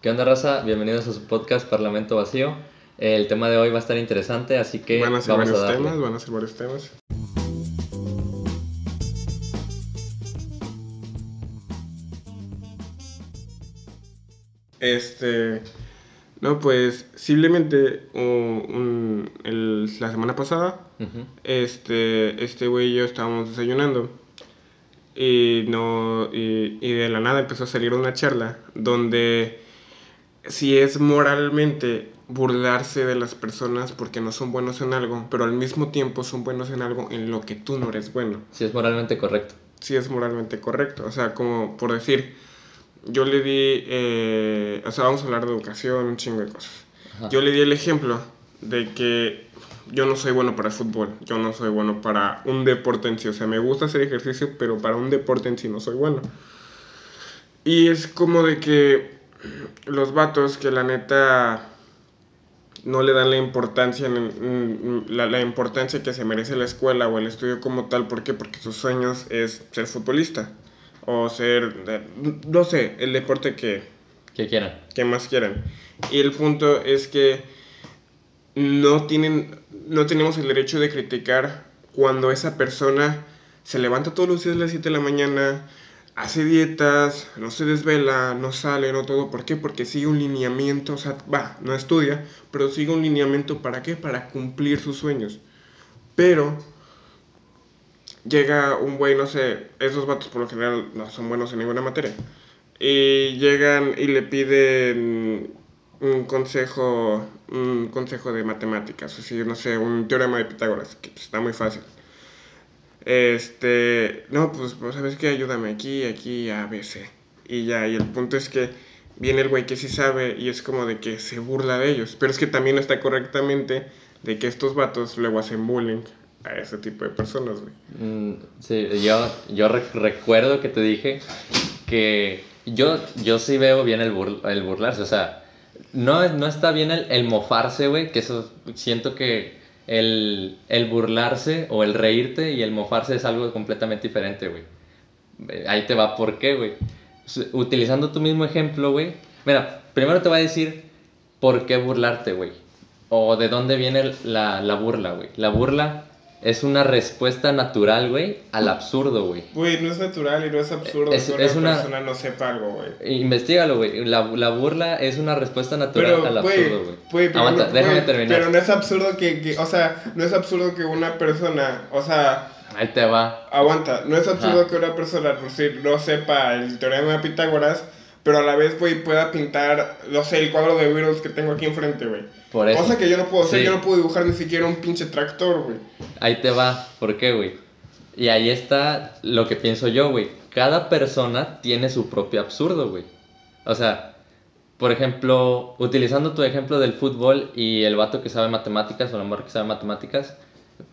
¿Qué onda, raza? Bienvenidos a su podcast Parlamento Vacío. El tema de hoy va a estar interesante, así que Van a ser vamos a varios darle. temas, van a ser varios temas. Este, no, pues simplemente un- un- el- la semana pasada, Ujú. este, este güey y yo estábamos desayunando y no y, y de la nada empezó a salir una charla donde si es moralmente burlarse de las personas porque no son buenos en algo, pero al mismo tiempo son buenos en algo en lo que tú no eres bueno. Si es moralmente correcto. Si es moralmente correcto. O sea, como por decir, yo le di, eh, o sea, vamos a hablar de educación, un chingo de cosas. Ajá. Yo le di el ejemplo de que yo no soy bueno para el fútbol, yo no soy bueno para un deporte en sí, o sea, me gusta hacer ejercicio, pero para un deporte en sí no soy bueno. Y es como de que los vatos que la neta no le dan la importancia, en- en- la, la importancia que se merece la escuela o el estudio como tal, ¿por qué? Porque sus sueños es ser futbolista o ser, eh, no sé, el deporte que, Que quieran. que más quieran. Y el punto es que no tienen, no tenemos el derecho de criticar cuando esa persona se levanta todos los días a las 7 de la mañana, hace dietas, no se desvela, no sale, no todo. ¿Por qué? Porque sigue un lineamiento, o sea, va, no estudia, pero sigue un lineamiento para qué? Para cumplir sus sueños. Pero llega un güey, no sé, esos vatos por lo general no son buenos en ninguna materia. Y llegan y le piden un consejo, un consejo de matemáticas, así, no sé, un teorema de Pitágoras, que pues, está muy fácil. Este, no, pues, pues sabes qué, ayúdame aquí, aquí, A, C. Y ya, y el punto es que viene el güey que sí sabe y es como de que se burla de ellos. Pero es que también está correctamente de que estos vatos luego hacen bullying a ese tipo de personas, güey. Mm, sí, yo, yo re- recuerdo que te dije que yo, yo sí veo bien el, bur- el burlarse, o sea, no, no está bien el mofarse, güey, que eso siento que el, el burlarse o el reírte y el mofarse es algo completamente diferente, güey. Eh, Ahí te va, ¿por qué, güey? Utilizando tu mismo ejemplo, güey. Mira, primero te voy a decir por qué burlarte, güey. O de dónde viene la, la burla, güey. La burla es una respuesta natural, güey, al absurdo, güey. Güey, no es natural y no es absurdo Es- que una es una- persona no sepa algo, güey. Investígalo, güey. La, la burla es una respuesta natural Pero, al absurdo, güey. Aguanta, no, déjame terminar. pero no es absurdo que, que, o sea, no es absurdo que una persona, o sea, Ahí te va. aguanta, no es absurdo Ajá. que una persona, por decir, no sepa el teorema de Pitágoras, pero a la vez, güey, pueda pintar, no sé, el cuadro de Beatles que tengo aquí enfrente, güey. Por eso. Cosa que yo no puedo hacer, Sí. yo no puedo dibujar ni siquiera un pinche tractor, güey. Ahí te va. ¿Por qué, güey? Y ahí está lo que pienso yo, güey. Cada persona tiene su propio absurdo, güey. O sea, por ejemplo, utilizando tu ejemplo del fútbol y el vato que sabe matemáticas o la mujer que sabe matemáticas,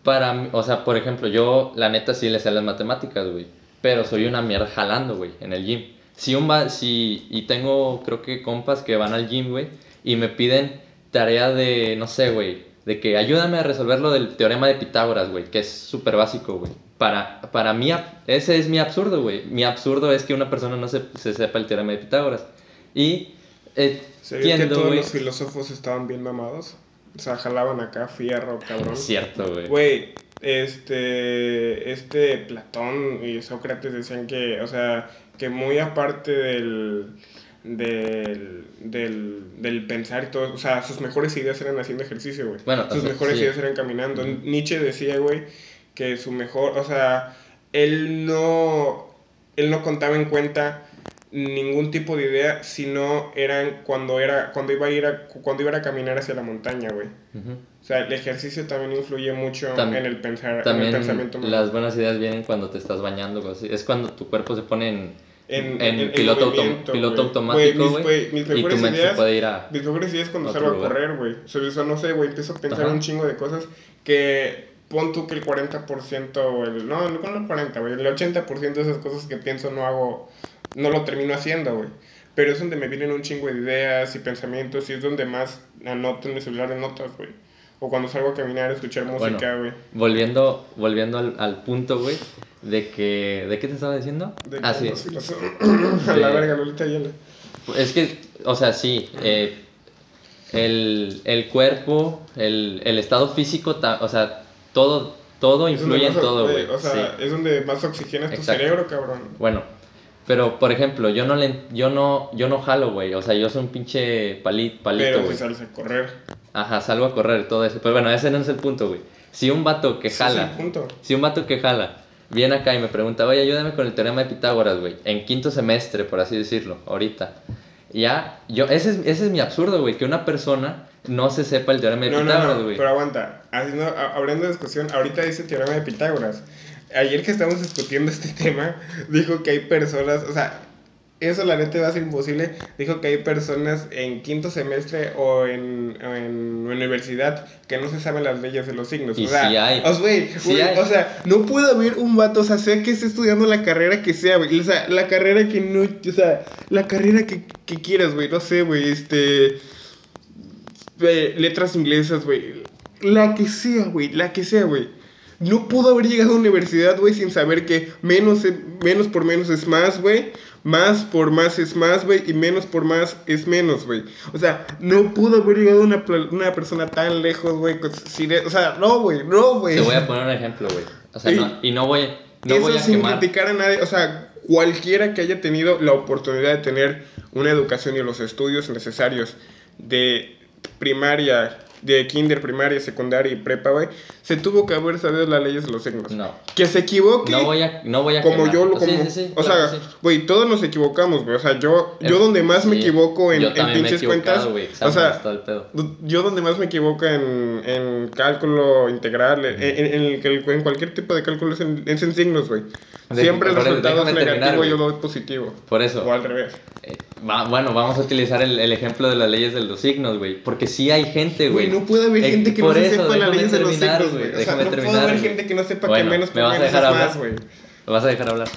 para o sea, por ejemplo, yo la neta sí le sé las matemáticas, güey. Pero soy una mierda jalando, güey, en el gym. Si un va, si, y tengo, creo que compas que van al gym, güey, y me piden tarea de, no sé, güey, de que ayúdame a resolver lo del teorema de Pitágoras, güey, que es súper básico, güey. Para, para mí, ese es mi absurdo, güey. Mi absurdo es que una persona no se, se sepa el teorema de Pitágoras. Y eh, ¿Sabías que todos los filósofos estaban bien mamados? O sea, jalaban acá fierro, cabrón. Es cierto, güey. Güey, este, este Platón y Sócrates decían que, o sea, que muy aparte del, del, del, del pensar y todo, o sea, sus mejores ideas eran haciendo ejercicio, güey. Bueno, sus o sea, mejores sí. ideas eran caminando. Nietzsche decía, güey, que su mejor, o sea, él no, él no contaba en cuenta ningún tipo de idea, sino eran cuando era, cuando iba a ir a, cuando iba a caminar hacia la montaña, güey. O sea, el ejercicio también influye mucho en el pensar, en el pensamiento las buenas ideas vienen cuando te estás bañando, güey. Es cuando tu cuerpo se pone en, En- en en- piloto, autom- piloto automático, Güey, mis- mis mejores ideas- puede ir a... Mis mejores ideas cuando salgo a correr, güey. Sea, eso no sé, güey, empiezo a pensar Ajá. un chingo de cosas que pon tú que el 40% o el... No, no con el 40, güey. El 80% de esas cosas que pienso no hago... No lo termino haciendo, güey. Pero es donde me vienen un chingo de ideas y pensamientos y es donde más anoto en mi celular de notas, güey. O cuando salgo a caminar, a escuchar música, güey. Volviendo, volviendo al, al punto, güey, de que... ¿De qué te estaba diciendo? De ah, sí. los a la verga, Lolita Ayala. Es que, o sea, sí, eh, el, el cuerpo, el, el estado físico, ta- o sea, todo, todo influye en todo, güey. O sea, sí. es donde más oxigenas tu Exacto. cerebro, cabrón. Bueno, pero por ejemplo, yo no le, yo no, yo no jalo, güey. O sea, yo soy un pinche pali- palito, Pero si sales a correr. Ajá, salgo a correr, todo eso. Pero bueno, ese no es el punto, güey. Si un vato que jala, el punto. si un vato que jala viene acá y me pregunta, oye, ayúdame con el teorema de Pitágoras, güey, en quinto semestre, por así decirlo, ahorita. Ya, yo, ese es, ese es mi absurdo, güey, que una persona no se sepa el teorema de No, Pitágoras, no, güey. pero aguanta. Haciendo, a- abriendo discusión, ahorita dice teorema de Pitágoras. Ayer que estábamos discutiendo este tema, dijo que hay personas, o sea, eso la neta va a ser imposible. Dijo que hay personas en quinto semestre o en, o en universidad que no se saben las leyes de los signos. Y o sea, sí hay. o sea, güey, Sí güey, hay. o sea, no puede haber un vato, o sea, sea que esté estudiando la carrera que sea, güey. O sea, la carrera que no, o sea, la carrera que, que quieras, güey, no sé, güey, este eh, letras inglesas, güey. La que sea, güey, la que sea, güey. No pudo haber llegado a universidad, güey, sin saber que menos, menos por menos es más, güey. Más por más es más, güey. Y menos por más es menos, güey. O sea, no pudo haber llegado una, una persona tan lejos, güey. O sea, no, güey, no, güey. Te voy a poner un ejemplo, güey. O sea, Y- no, y no voy, no Eso voy a sin quemar. criticar a nadie, o sea, cualquiera que haya tenido la oportunidad de tener una educación y los estudios necesarios de primaria, de kinder, primaria, secundaria y prepa, güey, se tuvo que haber sabido las leyes de los signos. No. Que se equivoque. No voy a, no voy a como quemar. yo lo Sí, como, sí, sí, o claro sea, sí. güey, todos nos equivocamos, güey. O sea, yo yo donde más me sí, equivoco en, yo en me pinches equivocado, cuentas, güey, o sea, yo donde más me equivoco en, en cálculo integral, en, en- en el que- en cualquier tipo de cálculo es en, es en signos, güey. Siempre el resultado es negativo y yo doy positivo. Por eso. O al revés. Eh, va- bueno, vamos a utilizar el, el ejemplo de las leyes de los signos, güey. Porque sí hay gente, güey. Güey, no puede haber Eh, gente que no se sepa déjame leyes de los signos, güey. O sea, no puede haber gente que no sepa que menos ¿me por menos es hablar? más, güey. ¿Me vas a dejar hablar?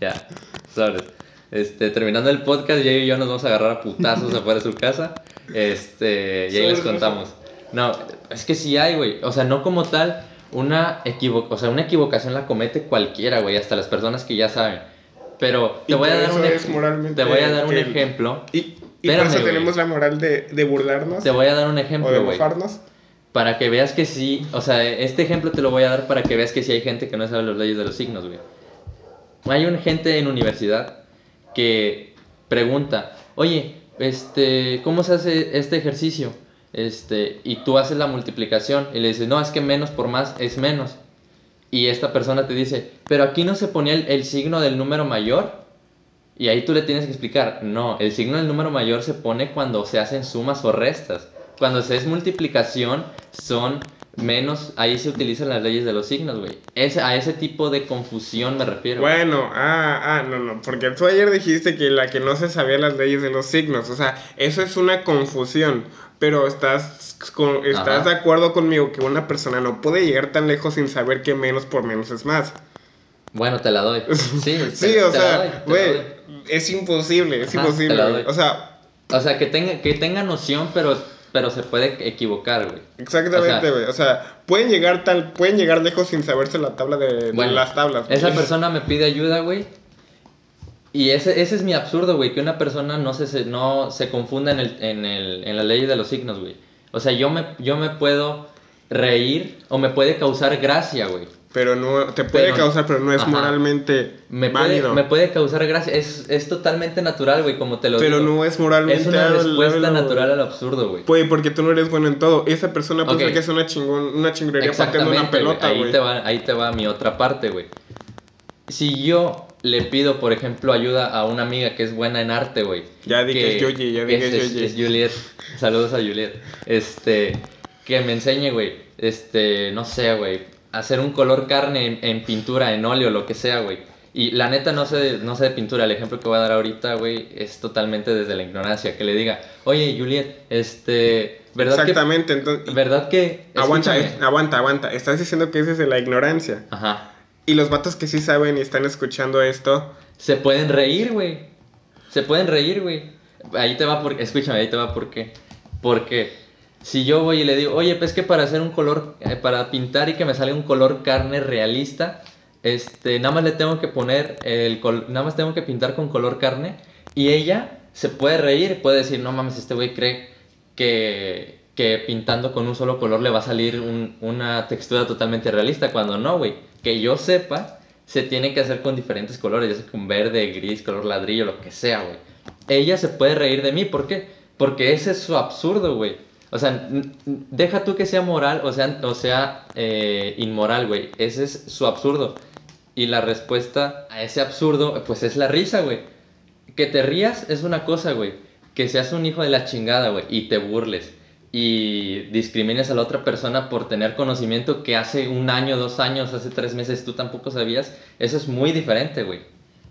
Ya, sabes. Este, terminando el podcast, Jay y yo nos vamos a agarrar a putazos afuera de su casa. Este, y ahí les contamos. No, es que sí hay, güey. O sea, no como tal, una, equivo o sea, una equivocación la comete cualquiera, güey. Hasta las personas que ya saben. Pero te Y voy a dar un, te voy a dar un ejemplo. Y, y por eso tenemos la moral de, de burlarnos Te voy a dar un ejemplo, güey. Para que veas que sí, o sea, este ejemplo te lo voy a dar para que veas que sí hay gente que no sabe las leyes de los signos, güey. Hay una gente en universidad que pregunta, oye, este, ¿cómo se hace este ejercicio? Este, y tú haces la multiplicación y le dices, no, es que menos por más es menos. Y esta persona te dice, pero aquí no se ponía el, el signo del número mayor. Y ahí tú le tienes que explicar, no, el signo del número mayor se pone cuando se hacen sumas o restas. Cuando se es multiplicación, son menos, ahí se utilizan las leyes de los signos, güey. Ese- a ese tipo de confusión me refiero. Bueno, ah, ah, no, no, porque tú ayer dijiste que la que no se sabía las leyes de los signos, o sea, eso es una confusión, pero estás, con- estás Ajá. de acuerdo conmigo que una persona no puede llegar tan lejos sin saber que menos por menos es más. Bueno, te la doy. Sí, te- Sí, o sea, güey, es imposible, es Ajá, imposible, o sea, O sea, que tenga, que tenga noción, pero, pero se puede equivocar, güey. exactamente, O sea- güey, o sea, pueden llegar tal, pueden llegar lejos sin saberse la tabla de, de Bueno, las tablas. Esa persona me pide ayuda, güey. Y ese, ese es mi absurdo, güey, que una persona no se, se- no se confunda en, el, en, el, en la ley de los signos, güey. O sea, yo me, yo me puedo reír o me puede causar gracia, güey. Pero no, te puede Pero- causar, pero no es Ajá. moralmente Me puede, válido. me puede causar gracia. Es, es totalmente natural, güey, como te lo Pero digo. no es moralmente Es una respuesta háblalo. natural al absurdo, güey. Güey, porque tú no eres bueno en todo. Esa persona piensa Ok. que es una chingón, una chingonería pateando una Exactamente, güey. pelota, Ahí te, va, ahí te va mi otra parte, güey. Si yo le pido, por ejemplo, ayuda a una amiga que es buena en arte, güey. Ya di que es Yoyi, ya di que es es, Yoyi. es Juliet. Saludos a Juliet. Este, que me enseñe, güey. Este, no sé, güey. Hacer un color carne en, en pintura, en óleo, lo que sea, güey. Y la neta no sé, de- no sé de pintura. El ejemplo que voy a dar ahorita, güey, es totalmente desde la ignorancia. Que le diga, oye, Juliet, este, ¿verdad que... Exactamente, entonces... ¿Verdad que... Aguanta, escúchame. eh, aguanta, aguanta. Estás diciendo que es desde la ignorancia. Ajá. Y los vatos que sí saben y están escuchando esto, Se pueden reír, güey. Se pueden reír, güey. Ahí te va por... Escúchame, ahí te va por qué. Porque si yo voy y le digo, oye, pues que para hacer un color, eh, para pintar y que me salga un color carne realista, este, nada más le tengo que poner el nada más tengo que pintar con color carne y ella se puede reír, puede decir, no mames, este güey cree que, que pintando con un solo color le va a salir un- una textura totalmente realista, cuando no, güey. Que yo sepa, se tiene que hacer con diferentes colores, ya sea con verde, gris, color ladrillo, lo que sea, güey. Ella se puede reír de mí, ¿por qué? Porque ese es su absurdo, güey. O sea, deja tú que sea moral o sea, o sea eh, inmoral, güey. Ese es su absurdo. Y la respuesta a ese absurdo, pues es la risa, güey. Que te rías es una cosa, güey. Que seas un hijo de la chingada, güey, y te burles. Y discrimines a la otra persona por tener conocimiento que hace un año, dos años, hace tres meses tú tampoco sabías. Eso es muy diferente, güey.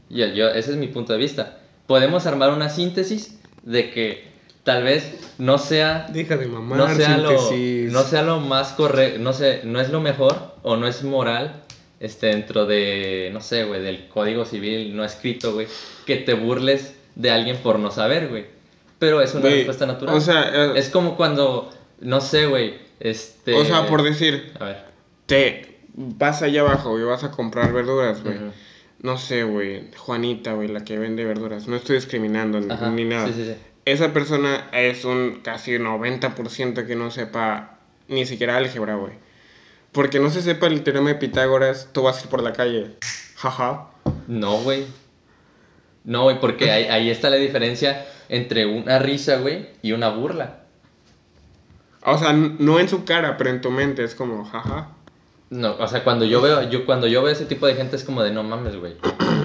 Yo, yo, ese es mi punto de vista. Podemos armar una síntesis de que tal vez no sea Deja de mamar, no sea lo síntesis. no sea lo más correcto no sé no es lo mejor o no es moral este dentro de no sé güey del código civil no escrito güey que te burles de alguien por no saber güey pero es una Güey, respuesta natural o sea, eh, es como cuando no sé güey este O sea, por decir, a ver te vas allá abajo y vas a comprar verduras, güey. No sé, güey, Juanita, güey, la que vende verduras. No estoy discriminando ni nada. sí, sí, sí. Esa persona es un casi 90% que no sepa ni siquiera álgebra, güey. Porque no se sepa el teorema de Pitágoras, tú vas a ir por la calle. Jaja. No, güey. No, güey, porque ahí, ahí está la diferencia entre una risa, güey, y una burla. O sea, no en su cara, pero en tu mente es como, jaja. No, o sea, cuando yo veo, yo cuando yo veo ese tipo de gente es como de no mames, güey.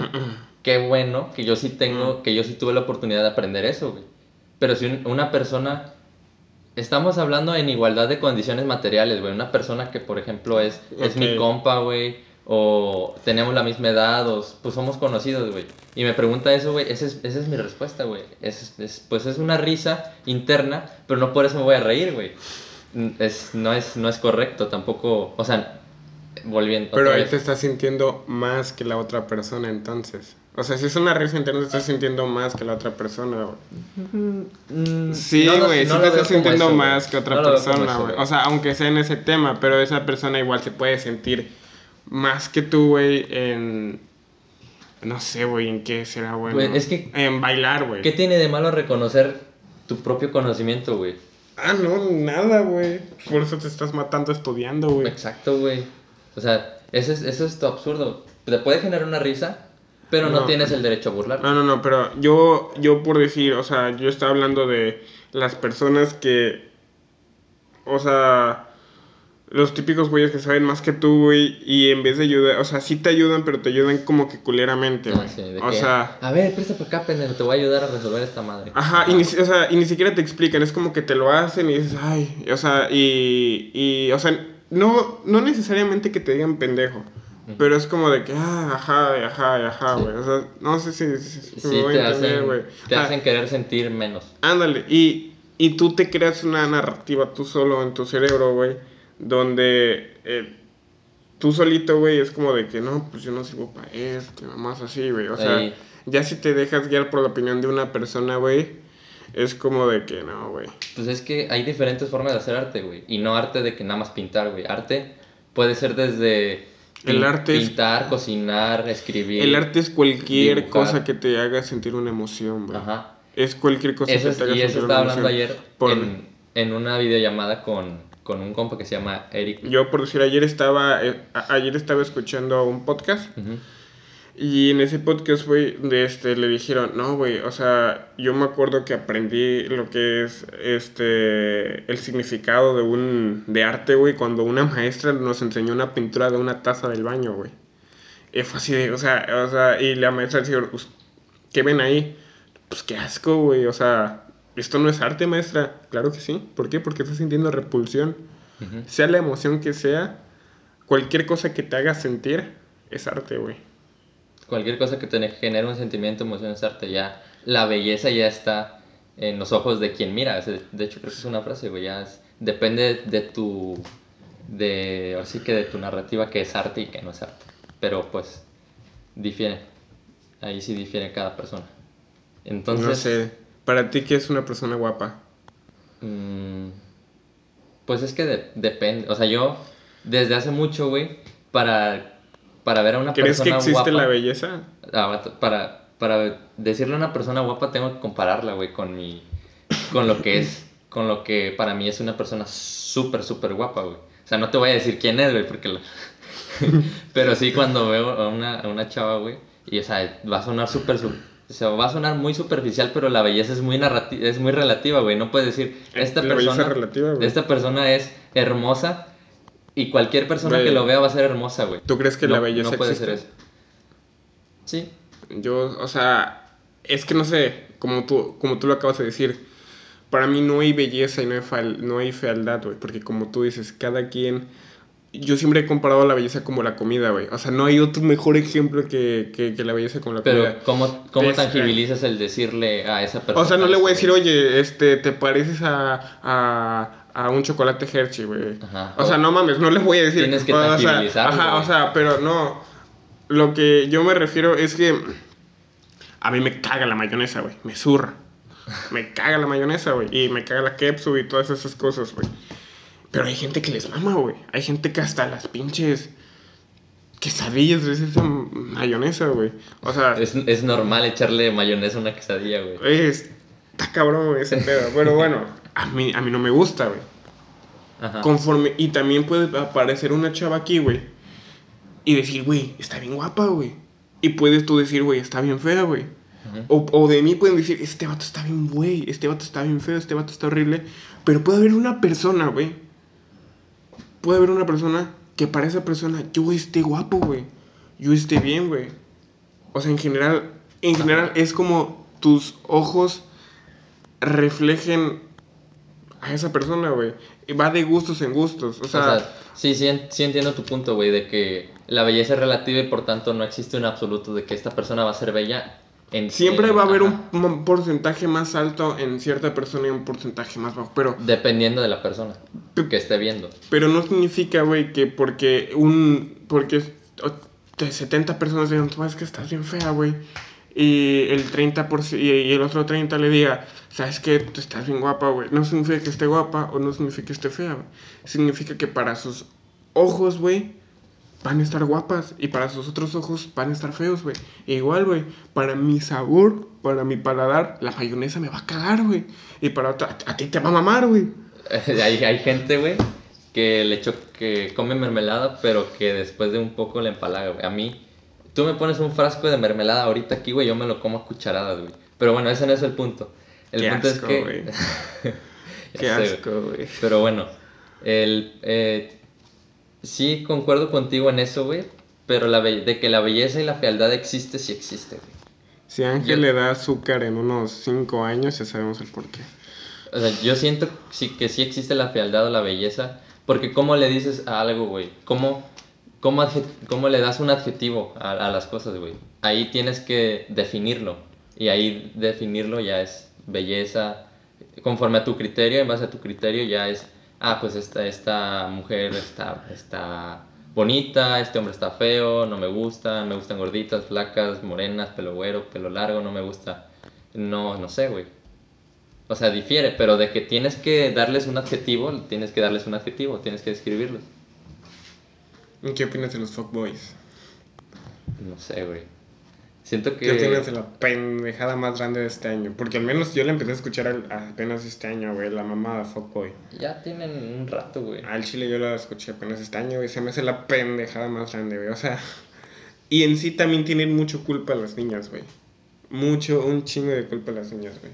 Qué bueno que yo sí tengo, que yo sí tuve la oportunidad de aprender eso, güey. Pero si un- una persona, estamos hablando en igualdad de condiciones materiales, güey. Una persona que, por ejemplo, es, es mi compa, güey, o tenemos la misma edad, o pues somos conocidos, güey. Y me pregunta eso, güey, esa es, esa es mi respuesta, güey. Es, es- pues es una risa interna, pero no por eso me voy a reír, güey. Es, no, es, no es correcto, tampoco, o sea, volviendo. Pero ahí te estás sintiendo más que la otra persona entonces. O sea, si es una risa interna, te estás sintiendo más que la otra persona, güey. Mm, Sí, güey, no sí te estás sintiendo eso, más que otra persona, güey. O sea, aunque sea en ese tema, pero esa persona igual se puede sentir más que tú, güey, en... No sé, güey, en qué será bueno. Güey, es que- En bailar, güey. ¿Qué tiene de malo reconocer tu propio conocimiento, güey? Ah, no, nada, güey. Por eso te estás matando estudiando, güey. Exacto, güey. O sea, eso es, eso es tu absurdo. Te puede generar una risa, pero no, No. tienes el derecho a burlar. No, no, no, pero yo, yo por decir, o sea, yo estaba hablando de las personas que, o sea, los típicos güeyes que saben más que tú, güey, y en vez de ayudar, o sea, sí te ayudan, pero te ayudan como que culeramente, Ah, sí, o que, sea, A ver, presta para acá, pendejo, te voy a ayudar a resolver esta madre. ajá, y ni, o sea, y ni siquiera te explican, es como que te lo hacen y dices, ay, o sea, y, y o sea, no, no necesariamente que te digan pendejo. Pero es como de que, ah, ajá, ajá, ajá, Sí. güey. O sea, no sé si, si- si Sí, me voy te a entender, hacen, güey. te Ah, hacen querer sentir menos. Ándale, y, y tú te creas una narrativa tú solo en tu cerebro, güey, donde eh, tú solito, güey, es como de que no, pues yo no sirvo para esto, y más así, güey. O sea, Ahí. ya si te dejas guiar por la opinión de una persona, güey, es como de que no, güey. Pues es que hay diferentes formas de hacer arte, güey. Y no arte de que nada más pintar, güey. Arte puede ser desde El pin- arte es- pintar, cocinar, escribir. El arte es cualquier dibujar. cosa que te haga sentir una emoción, güey. Ajá. Es cualquier cosa Eso que es- te haga y sentir eso una estaba hablando emoción. ayer Por- en, en una videollamada con, con un compa que se llama Eric. Yo, por decir, ayer estaba, eh, ayer estaba escuchando un podcast Ujú. Y en ese podcast, güey, de este, le dijeron, no, güey, o sea, yo me acuerdo que aprendí lo que es, este, el significado de un, de arte, güey, cuando una maestra nos enseñó una pintura de una taza del baño, güey. Y fue así de, o sea, o sea, y la maestra decía, "Pues, ¿qué ven ahí? Pues qué asco, güey, o sea, esto no es arte, maestra. Claro que sí. ¿Por qué? Porque estás sintiendo repulsión. Sea la emoción que sea, cualquier cosa que te haga sentir es arte, güey. Cualquier cosa que te genere un sentimiento, emoción es arte. Ya, la belleza ya está en los ojos de quien mira. De hecho, creo que es una frase, güey. Ya es- depende de tu. De. Ahora sí que de tu narrativa que es arte y que no es arte. Pero pues. Difiere. Ahí sí difiere cada persona. Entonces. no sé, para ti, ¿qué es una persona guapa? Mm, pues es que de- depende. O sea, yo desde hace mucho, güey, para, para ver a una ¿Crees que persona existe guapa. la belleza? Ah, para, para decirle a una persona guapa tengo que compararla, güey, con mi, con lo que es, con lo que para mí es una persona súper, súper guapa, güey. O sea, no te voy a decir quién es, güey, porque la... Pero sí cuando veo a una, a una chava, güey, y o sea, va a sonar súper, o sea, va a sonar muy superficial, pero la belleza es muy narrati- es muy relativa, güey. No puedes decir, esta La persona, relativa, güey. esta persona es hermosa y cualquier persona que lo vea va a ser hermosa, güey. ¿Tú crees que no, la belleza No puede existe? ser eso. Sí. Yo, o sea, es que no sé, como tú, como tú lo acabas de decir, para mí no hay belleza y no hay, fal- no hay fealdad, güey, porque como tú dices, cada quien, yo siempre he comparado la belleza como la comida, güey, o sea, no hay otro mejor ejemplo que, que, que la belleza con la Pero, comida. ¿cómo, cómo Es- tangibilizas el decirle a esa persona? O sea, no le voy a decir, oye, este, te pareces a, a, a un chocolate Hershey, güey. O sea, no mames, no le voy a decir. Tienes que o sea, Ajá, o sea, pero no. Lo que yo me refiero es que a mí me caga la mayonesa, güey. Me zurra. Me caga la mayonesa, güey. Y me caga la ketchup y todas esas cosas, güey. Pero hay gente que les mama, güey. Hay gente que hasta las pinches quesadillas les esa mayonesa, güey. O sea, Es, es normal echarle mayonesa a una quesadilla, güey. es, está cabrón ese pedo. Pero bueno, a mí, a mí no me gusta, güey. Ajá. Conforme, y también puede aparecer una chava aquí, güey. Y decir, güey, está bien guapa, güey. Y puedes tú decir, güey, está bien fea, güey. O, o de mí pueden decir, este vato está bien, güey. Este vato está bien feo, este vato está horrible. Pero puede haber una persona, güey. Puede haber una persona que para esa persona yo esté guapo, güey. Yo esté bien, güey. O sea, en general, en general es como tus ojos reflejen a esa persona, güey. Va de gustos en gustos. O O sea, sí, sí, sí entiendo tu punto, güey, de que la belleza es relativa y por tanto no existe un absoluto de que esta persona va a ser bella en siempre en- va a haber un, un porcentaje más alto en cierta persona y un porcentaje más bajo. Pero Dependiendo de la persona que esté viendo. Pero no significa, güey, que porque un. Porque o- de 70 personas digan, tú es que estás bien fea, güey. Y el 30% y, el otro 30 le diga, sabes que tú estás bien guapa, güey. No significa que esté guapa o no significa que esté fea. Significa que para sus ojos, güey, van a estar guapas. Y para sus otros ojos van a estar feos, güey. E igual, güey, para mi sabor, para mi paladar, la mayonesa me va a cagar, güey. Y para otra, a, ti te va a mamar, güey. hay, hay gente, güey, que le echo, que come mermelada, pero que después de un poco le empalaga, güey. A mí, tú me pones un frasco de mermelada ahorita aquí, güey, yo me lo como a cucharadas, güey. Pero bueno, ese no es el punto. El Qué punto asco, es que... Qué sé, güey. asco, güey. Pero bueno, el, eh, sí concuerdo contigo en eso, güey. Pero la de que la belleza y la fealdad existe, sí existe, güey. Si Ángel Yo- le da azúcar en unos 5 años, ya sabemos el porqué. O sea, yo siento sí, que sí existe la fealdad o la belleza. Porque ¿cómo le dices a algo, güey? ¿Cómo, cómo, cómo le das un adjetivo a, a las cosas, güey? Ahí tienes que definirlo. Y ahí definirlo ya es belleza. Conforme a tu criterio, en base a tu criterio ya es... Ah, pues esta, esta mujer está, está bonita, este hombre está feo, no me gusta, me gustan gorditas, flacas, morenas, pelo güero, pelo largo, no me gusta. No, no sé, güey. O sea, difiere, pero de que tienes que darles un adjetivo, tienes que darles un adjetivo, tienes que describirlos. ¿Y ¿Qué opinas de los fuckboys? No sé, güey. Siento que... ¿Qué opinas de la pendejada más grande de este año? Porque al menos yo la empecé a escuchar apenas este año, güey, la mamá de fuckboy. Ya tienen un rato, güey. Al chile yo la escuché apenas este año, güey, se me hace la pendejada más grande, güey, o sea... Y en sí también tienen mucho culpa las niñas, güey. Mucho, un chingo de culpa las niñas, güey.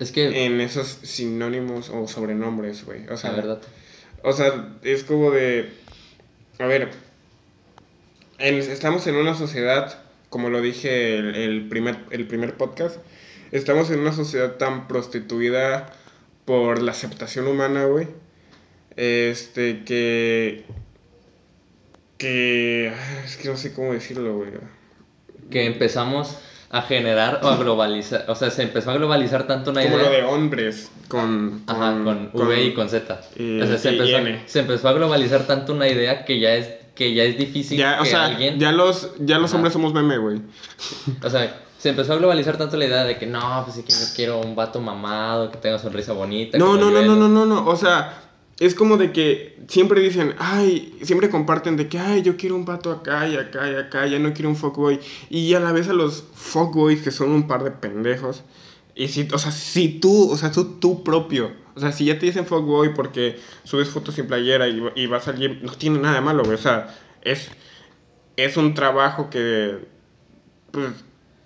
Es que... En esos sinónimos o sobrenombres, güey. O sea, la verdad. O sea, es como de. A ver. En- estamos en una sociedad, como lo dije el, el primer, el primer podcast. Estamos en una sociedad tan prostituida por la aceptación humana, güey. Este, que. Que. ah, Es que no sé cómo decirlo, güey. Que empezamos a generar o a globalizar. O sea, se empezó a globalizar tanto una Como idea. lo de hombres con. Ajá, con, V y con Z. y- o sea, se y empezó, N. se empezó a globalizar tanto una idea que ya es, que ya es difícil ya, o que sea, alguien... ya los, ya los Ajá. hombres somos meme, güey. O sea, se empezó a globalizar tanto la idea de que no, pues sí que yo quiero un vato mamado, que tenga sonrisa bonita. No, no, no, no, ayude". no, no, no. O sea, es como de que siempre dicen, ay, siempre comparten de que, ay, yo quiero un pato acá y acá y acá, ya no quiero un fuckboy. Y a la vez a los fuckboys, que son un par de pendejos, y si, o sea, si tú, o sea, tú, tú propio, o sea, si ya te dicen fuckboy porque subes fotos sin playera y, y vas a alguien, no tiene nada de malo, güey, o sea, es, es un trabajo que, pues,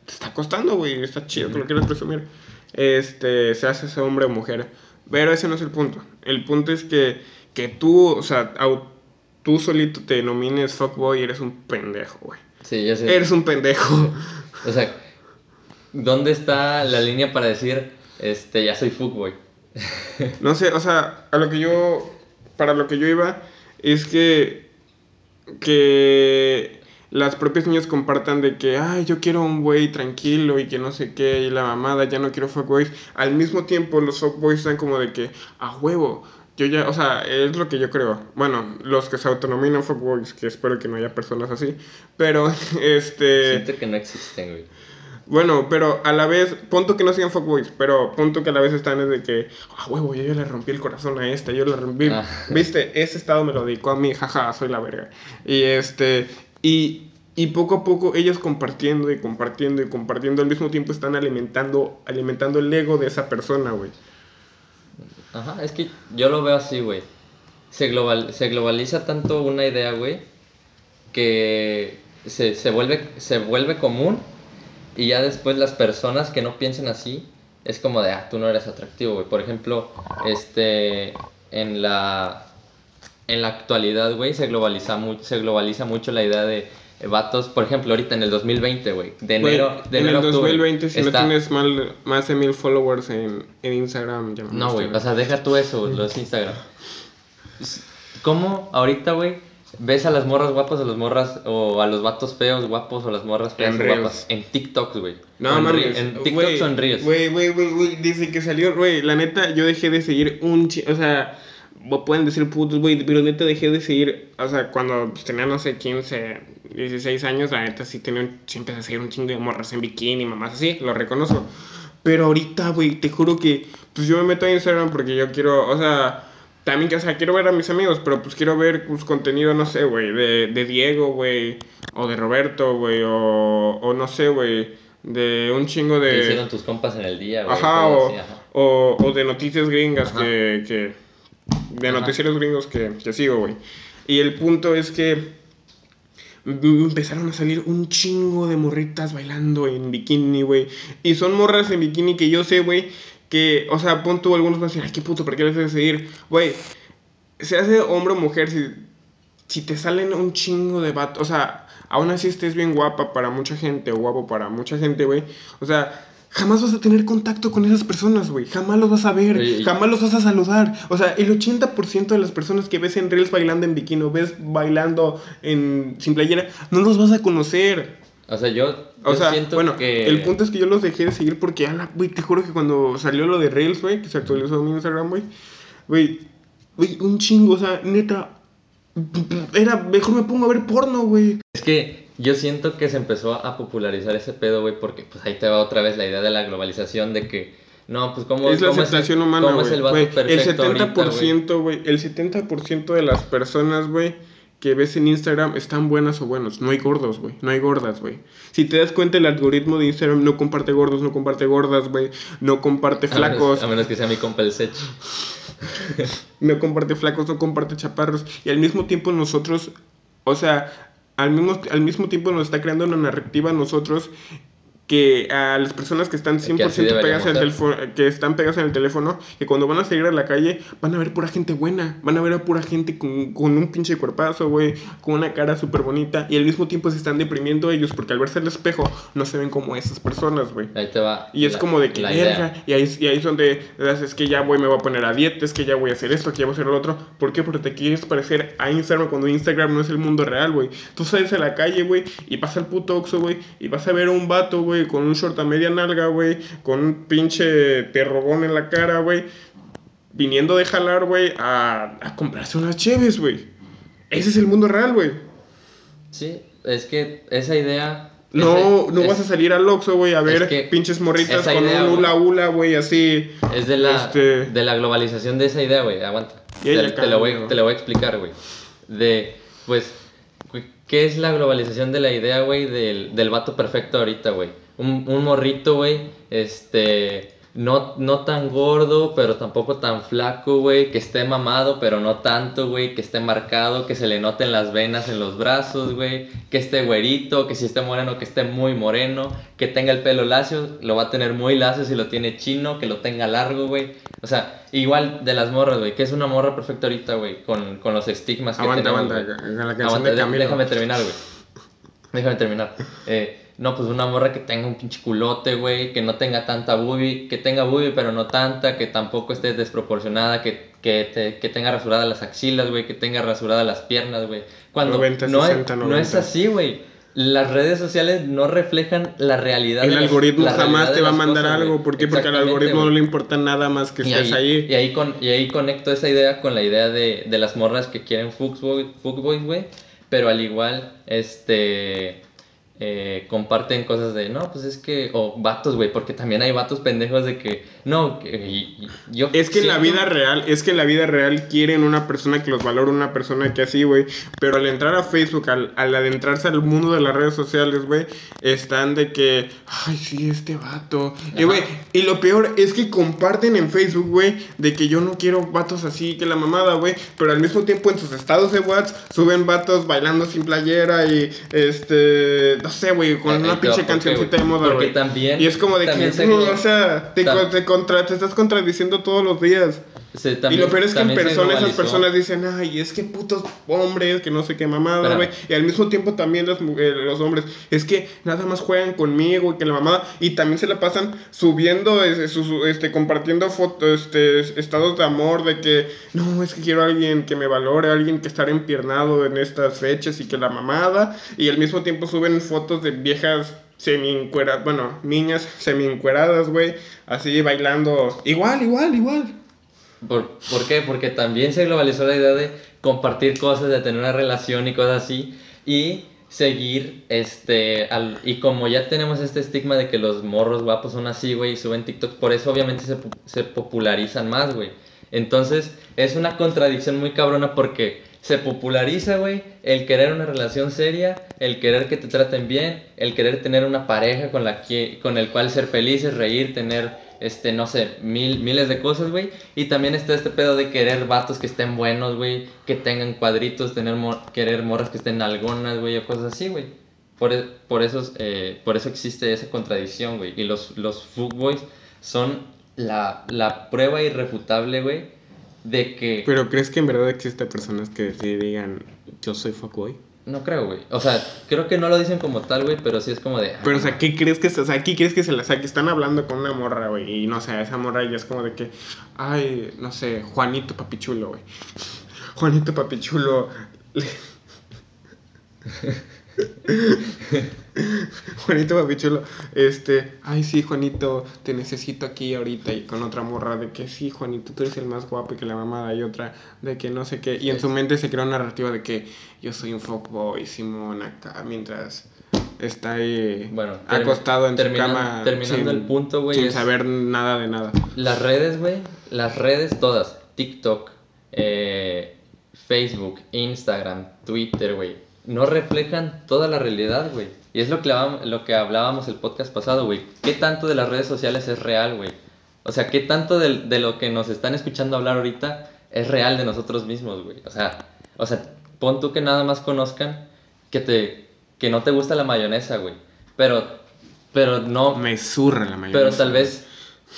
te está costando, güey, está chido, que lo quieres presumir. Este, se hace ese hombre o mujer. Pero ese no es el punto. El punto es que, que tú, o sea, tú solito te denomines fuckboy y eres un pendejo, güey. Sí, ya sé. Eres un pendejo. O sea, ¿dónde está la línea para decir, este, ya soy fuckboy? no sé, o sea, a lo que yo, para lo que yo iba, es que, que las propias niñas compartan de que, ay, yo quiero un güey tranquilo y que no sé qué, y la mamada, ya no quiero fuckboys. Al mismo tiempo, los fuckboys están como de que, a huevo, yo ya, o sea, es lo que yo creo. Bueno, los que se autonominan fuckboys, que espero que no haya personas así, pero, este... Siento que no existen, güey. Bueno, pero a la vez, punto que no sean fuckboys, pero punto que a la vez están es de que, ah, huevo, yo, le rompí el corazón a esta, yo le rompí. Ah. Viste, ese estado me lo dedicó a mí, jaja, soy la verga. Y este, y, y poco a poco ellos compartiendo y compartiendo y compartiendo al mismo tiempo están alimentando, alimentando el ego de esa persona, güey. Ajá, es que yo lo veo así, güey. Se, global, se globaliza tanto una idea, güey, que se, se, vuelve, se vuelve común y ya después las personas que no piensen así, es como de, ah, tú no eres atractivo, güey. Por ejemplo, este, en la, en la actualidad, güey, se globaliza, mucho se globaliza mucho la idea de vatos, por ejemplo, ahorita en el 2020, güey, de enero, de en el 2020 si no tienes mal, más de mil followers en, en Instagram, ya no, güey, o sea, deja tú eso, los Instagram. ¿Cómo ahorita, güey, ves a las morras guapas, a las morras, o a los vatos feos guapos, o las morras feas en guapas, en TikTok, güey. No, no, en TikTok son Reels. Güey, güey, güey, güey, dice que salió, güey, la neta, yo dejé de seguir un, o sea pueden decir putos, güey, pero neta dejé de seguir, o sea, cuando pues, tenía, no sé, 15, 16 años, la neta sí tenía, sí empecé a seguir un chingo de morras en bikini, mamás así, lo reconozco. Pero ahorita, güey, te juro que, pues yo me meto a Instagram porque yo quiero, o sea, también, que, o sea, quiero ver a mis amigos, pero pues quiero ver pues, contenido, no sé, güey, de, de Diego, güey, o de Roberto, güey, o, o no sé, güey, de un chingo de... ¿Qué hicieron tus compas en el día, güey? Ajá, o, O, o, de noticias gringas que, que de noticieros gringos que, que sigo, güey. Y el punto es que empezaron a salir un chingo de morritas bailando en bikini, güey. Y son morras en bikini que yo sé, güey, que, o sea, punto algunos van a decir, ay, qué puto, ¿por qué les haces seguir? Güey, se hace hombre o mujer si, si te salen un chingo de vatos, o sea, aún así estés bien guapa para mucha gente o guapo para mucha gente, güey. O sea, jamás vas a tener contacto con esas personas, güey. Jamás los vas a ver, jamás los vas a saludar. O sea, el 80% de las personas que ves en Reels bailando en bikini o ves bailando en sin playera, no los vas a conocer. O sea, yo, o sea, bueno, el punto es que yo los dejé de seguir porque, ala, güey, te juro que cuando salió lo de Reels, güey, que se actualizó mi Instagram, güey, güey, güey, un chingo, o sea, neta, era, mejor me pongo a ver porno, güey. Es que yo siento que se empezó a popularizar ese pedo, güey, porque pues ahí te va otra vez la idea de la globalización de que no, pues cómo es la aceptación humana, ¿cómo es el vato perfecto El 70%, güey, el 70% de las personas, güey, que ves en Instagram están buenas o buenos. No hay gordos, güey. No hay gordas, güey. Si te das cuenta, el algoritmo de Instagram no comparte gordos, no comparte gordas, güey. No comparte flacos. A menos, que sea mi compa el Sech. no comparte flacos, no comparte chaparros. Y al mismo tiempo nosotros, o sea, al mismo, al mismo tiempo nos está creando una narrativa a nosotros que a las personas que están 100% pegadas en el teléfono, que están pegadas en el teléfono, que cuando van a salir a la calle van a ver pura gente buena, van a ver a pura gente con, con un pinche cuerpazo, güey, con una cara súper bonita y al mismo tiempo se están deprimiendo ellos porque al verse al espejo no se ven como esas personas, güey. Ahí te va. Y es como de que verga, y ahí, y ahí es donde es que ya, güey, me voy a poner a dieta, es que ya voy a hacer esto, que ya voy a hacer lo otro. ¿Por qué? Porque te quieres parecer a Instagram cuando Instagram no es el mundo real, güey. Tú sales a la calle, güey, y pasa el puto oxo, güey, y vas a ver a un vato, güey, con un short a media nalga, güey, con un pinche perrogón en la cara, güey, viniendo de jalar, güey, a, a comprarse unas cheves, güey. Ese es el mundo real, güey. Sí, es que esa idea... No, no vas a salir al Oxxo, güey, a ver pinches morritas con un hula hula, güey, así. Es de la, este de la globalización de esa idea, güey, aguanta. Te, te lo voy, te lo voy a explicar, güey. De, pues, ¿qué es la globalización de la idea, güey, del, del vato perfecto ahorita, güey? Un, un morrito, güey, este, no, no tan gordo, pero tampoco tan flaco, güey, que esté mamado, pero no tanto, güey, que esté marcado, que se le noten las venas en los brazos, güey, que esté güerito, que si esté moreno, que esté muy moreno, que tenga el pelo lacio, lo va a tener muy lacio si lo tiene chino, que lo tenga largo, güey. O sea, igual de las morras, güey, que es una morra perfecta ahorita, güey, con, con los estigmas que Aguanta, tenemos, aguanta, la canción Aguanta, de de- Camilo. déjame terminar, güey. Déjame terminar. Eh, no, pues una morra que tenga un pinche culote, güey, que no tenga tanta boobie, que tenga boobie pero no tanta, que tampoco esté desproporcionada, que, que, te- que tenga rasuradas las axilas, güey, que tenga rasuradas las piernas, güey. Cuando 90, no, 60, es, no es 90. así, güey. Las redes sociales no reflejan la realidad. El de las- algoritmo la jamás te va a mandar cosas, algo. ¿Por qué? Porque al algoritmo no le importa nada más que Y estés ahí, ahí. y ahí con, y ahí conecto esa idea con la idea de, de las morras que quieren fuckboy- fuckboys, güey. Pero al igual, este. Eh, comparten cosas de, no, pues es que. O vatos, güey, porque también hay vatos pendejos de que. No, que, y- y- yo. Es que en la vida real, es que en la vida real quieren una persona que los valore, una persona que así, güey. Pero al entrar a Facebook, al, al adentrarse al mundo de las redes sociales, güey, están de que, ay, sí, este vato. Y, güey, y lo peor es que comparten en Facebook, güey, de que yo no quiero vatos así, que la mamada, güey. Pero al mismo tiempo en sus estados de WhatsApp suben vatos bailando sin playera y, este, no sé, güey, con Ahí una va, pinche ¿por qué, cancioncita de moda, güey. también- Y es como de que, se- mm, o sea, te, te contra- te estás contradiciendo todos los días. se- y lo peor es que en persona esas personas dicen, ay, es que putos hombres, que no sé qué mamada, güey. Y al mismo tiempo también mu- eh, los hombres, es que nada más juegan conmigo y que la mamada. Y también se la pasan subiendo, este, este, compartiendo fotos, este, estados de amor, de que, no, es que quiero a alguien que me valore, alguien que estar empiernado en estas fechas y que la mamada. Y al mismo tiempo suben fotos de viejas semi bueno, niñas semi güey, así bailando. Igual, igual, igual. ¿Por, por qué? Porque también se globalizó la idea de compartir cosas, de tener una relación y cosas así. Y seguir, este, al, y como ya tenemos este estigma de que los morros guapos son así, güey, y suben TikTok, por eso obviamente se, se popularizan más, güey. Entonces, es una contradicción muy cabrona porque se populariza, güey, el querer una relación seria, el querer que te traten bien, el querer tener una pareja con la que, con el cual ser felices, reír, tener, este, no sé, mil, miles de cosas, güey. Y también está este pedo de querer vatos que estén buenos, güey, que tengan cuadritos, tener mor- querer morras que estén algonas, güey, o cosas así, güey. Por, e- por, eso, eh, por eso existe esa contradicción, güey. Y los, los son la, la prueba irrefutable, güey, de que... Pero ¿crees que en verdad existen personas que sí digan, yo soy fuckboy? No creo, güey. O sea, creo que no lo dicen como tal, güey, pero sí es como de... ah, Pero, o sea, ¿qué crees que, o sea, ¿qué crees que se la, o sea, que están hablando con una morra, güey? Y no sé, esa morra ya es como de que, ay, no sé, Juanito Papichulo, güey. Juanito Papichulo. Juanito Papichulo, este, ay sí, Juanito, te necesito aquí ahorita y con otra morra de que sí, Juanito, tú eres el más guapo y que la mamada y otra de que no sé qué, y en su mente se crea una narrativa de que yo soy un fuckboy, Simón, acá, mientras está ahí Bueno, termi- acostado en su cama terminando el punto, güey, sin saber nada de nada. Las redes, güey, las redes todas, TikTok, eh, Facebook, Instagram, Twitter, güey, no reflejan toda la realidad, güey. Y es lo que, hablábamos- lo que hablábamos el podcast pasado, güey. ¿Qué tanto de las redes sociales es real, güey? O sea, ¿qué tanto de, de lo que nos están escuchando hablar ahorita es real de nosotros mismos, güey? O sea, o sea, pon tú que nada más conozcan que te que no te gusta la mayonesa, güey. Pero pero no Me zurra la mayoría. pero tal vez,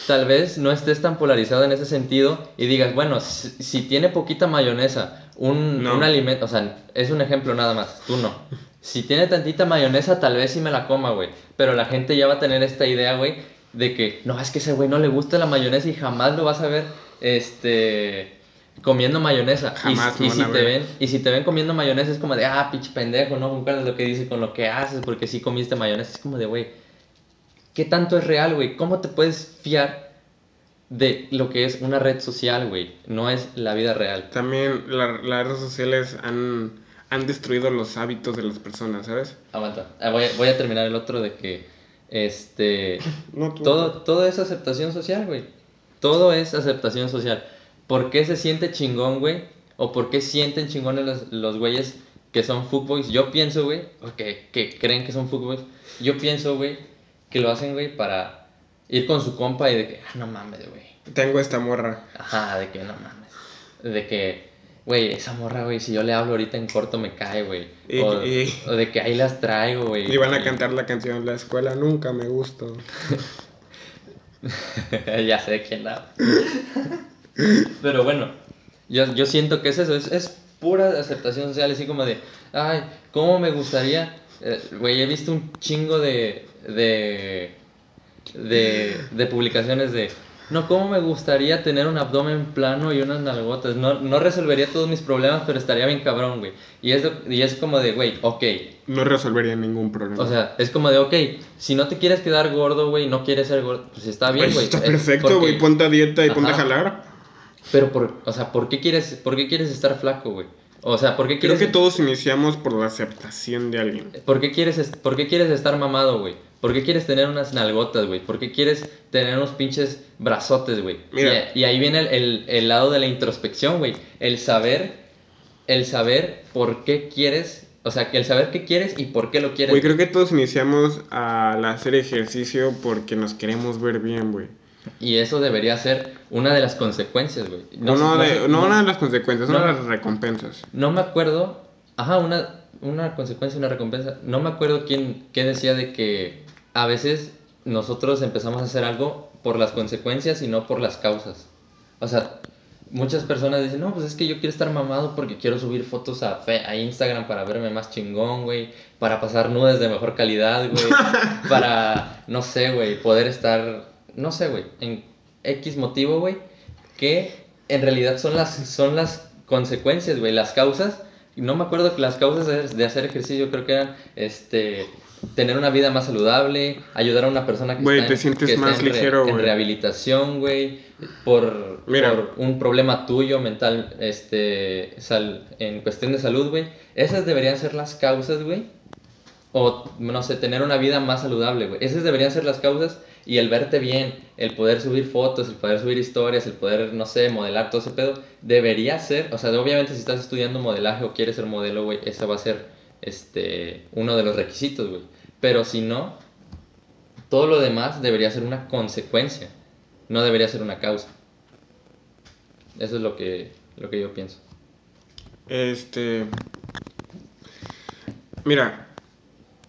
tal vez no estés tan polarizado en ese sentido y digas, bueno, si, si tiene poquita mayonesa, un, No. un alimento, o sea, es un ejemplo nada más, tú no. Si tiene tantita mayonesa, tal vez sí me la coma, güey. Pero la gente ya va a tener esta idea, güey, de que, no, es que ese güey no le gusta la mayonesa y jamás lo vas a ver, este, comiendo mayonesa. Y- Jamás si te ven, y si te ven comiendo mayonesa es como de, ah, pinche pendejo, no concuerdas lo que dice con lo que haces porque sí comiste mayonesa. Es como de, güey, ¿Qué tanto es real, güey? ¿Cómo te puedes fiar de lo que es una red social, güey? No es la vida real. También la- las redes sociales han, han destruido los hábitos de las personas, ¿sabes? Aguanta. Ah, Voy a, voy a terminar el otro de que, este... No, tú- Todo, todo es aceptación social, güey. Todo es aceptación social. ¿por qué se siente chingón, güey? O por qué sienten chingones los, los güeyes que son fuckboys. Yo pienso, güey, que, que creen que son fuckboys. Yo pienso, güey, que lo hacen, güey, para ir con su compa y de que, ah, no mames, güey. Tengo esta morra. Ajá, de que no mames. De que, güey, esa morra, güey, si yo le hablo ahorita en corto me cae, güey. Y- O, y- o de que ahí las traigo, güey. Y van a cantar la canción en la escuela, nunca me gustó. ya sé quién la. Pero bueno, yo, yo siento que es eso, es, es pura aceptación social, así como de, ay, ¿cómo me gustaría? Eh, Güey, he visto un chingo de, de, de, de publicaciones de, no, ¿cómo me gustaría tener un abdomen plano y unas nalgotas? No, no resolvería todos mis problemas, pero estaría bien cabrón, güey. Y es, y es como de, güey, ok, No resolvería ningún problema. o sea, es como de, ok, si no te quieres quedar gordo, güey, no quieres ser gordo, pues está bien, Pues güey. está Es perfecto, porque- güey. Ponte a dieta y ponte a Ajá. jalar. Pero, por, o sea, ¿por qué quieres, por qué quieres estar flaco, güey? O sea, ¿por qué Creo quieres, que todos iniciamos por la aceptación de alguien. ¿por qué quieres, por qué quieres estar mamado, güey? ¿Por qué quieres tener unas nalgotas, güey? ¿Por qué quieres tener unos pinches brazotes, güey? Mira. Y, y ahí viene el, el- el lado de la introspección, güey. El saber, el saber por qué quieres, o sea, el saber qué quieres y por qué lo quieres. Güey, creo que todos iniciamos al hacer ejercicio porque nos queremos ver bien, güey. Y eso debería ser una de las consecuencias, güey. No, no, sé- de- no una de las consecuencias, no. una de las recompensas. No me acuerdo. Ajá, una, una consecuencia, una recompensa. No me acuerdo quién, qué decía de que a veces nosotros empezamos a hacer algo por las consecuencias y no por las causas. O sea, muchas personas dicen, no, pues es que yo quiero estar mamado porque quiero subir fotos a, fe- a Instagram para verme más chingón, güey. Para pasar nudes de mejor calidad, güey. para, no sé, güey, poder estar, no sé, güey, en X motivo, güey. Que en realidad son las, son las consecuencias, güey, las causas. No me acuerdo que las causas de, de hacer ejercicio creo que eran, este, tener una vida más saludable, ayudar a una persona que Güey, está, te sientes que está en re- rehabilitación, güey, por, por un problema tuyo mental, este, sal- en cuestión de salud, güey. Esas deberían ser las causas, güey. O, no sé, tener una vida más saludable, güey. Esas deberían ser las causas. Y el verte bien, el poder subir fotos, el poder subir historias, el poder, no sé, modelar todo ese pedo, debería ser, o sea, obviamente si estás estudiando modelaje o quieres ser modelo, güey, ese va a ser, este, uno de los requisitos, güey. Pero si no, todo lo demás debería ser una consecuencia, no debería ser una causa. Eso es lo que, lo que yo pienso. Este. Mira,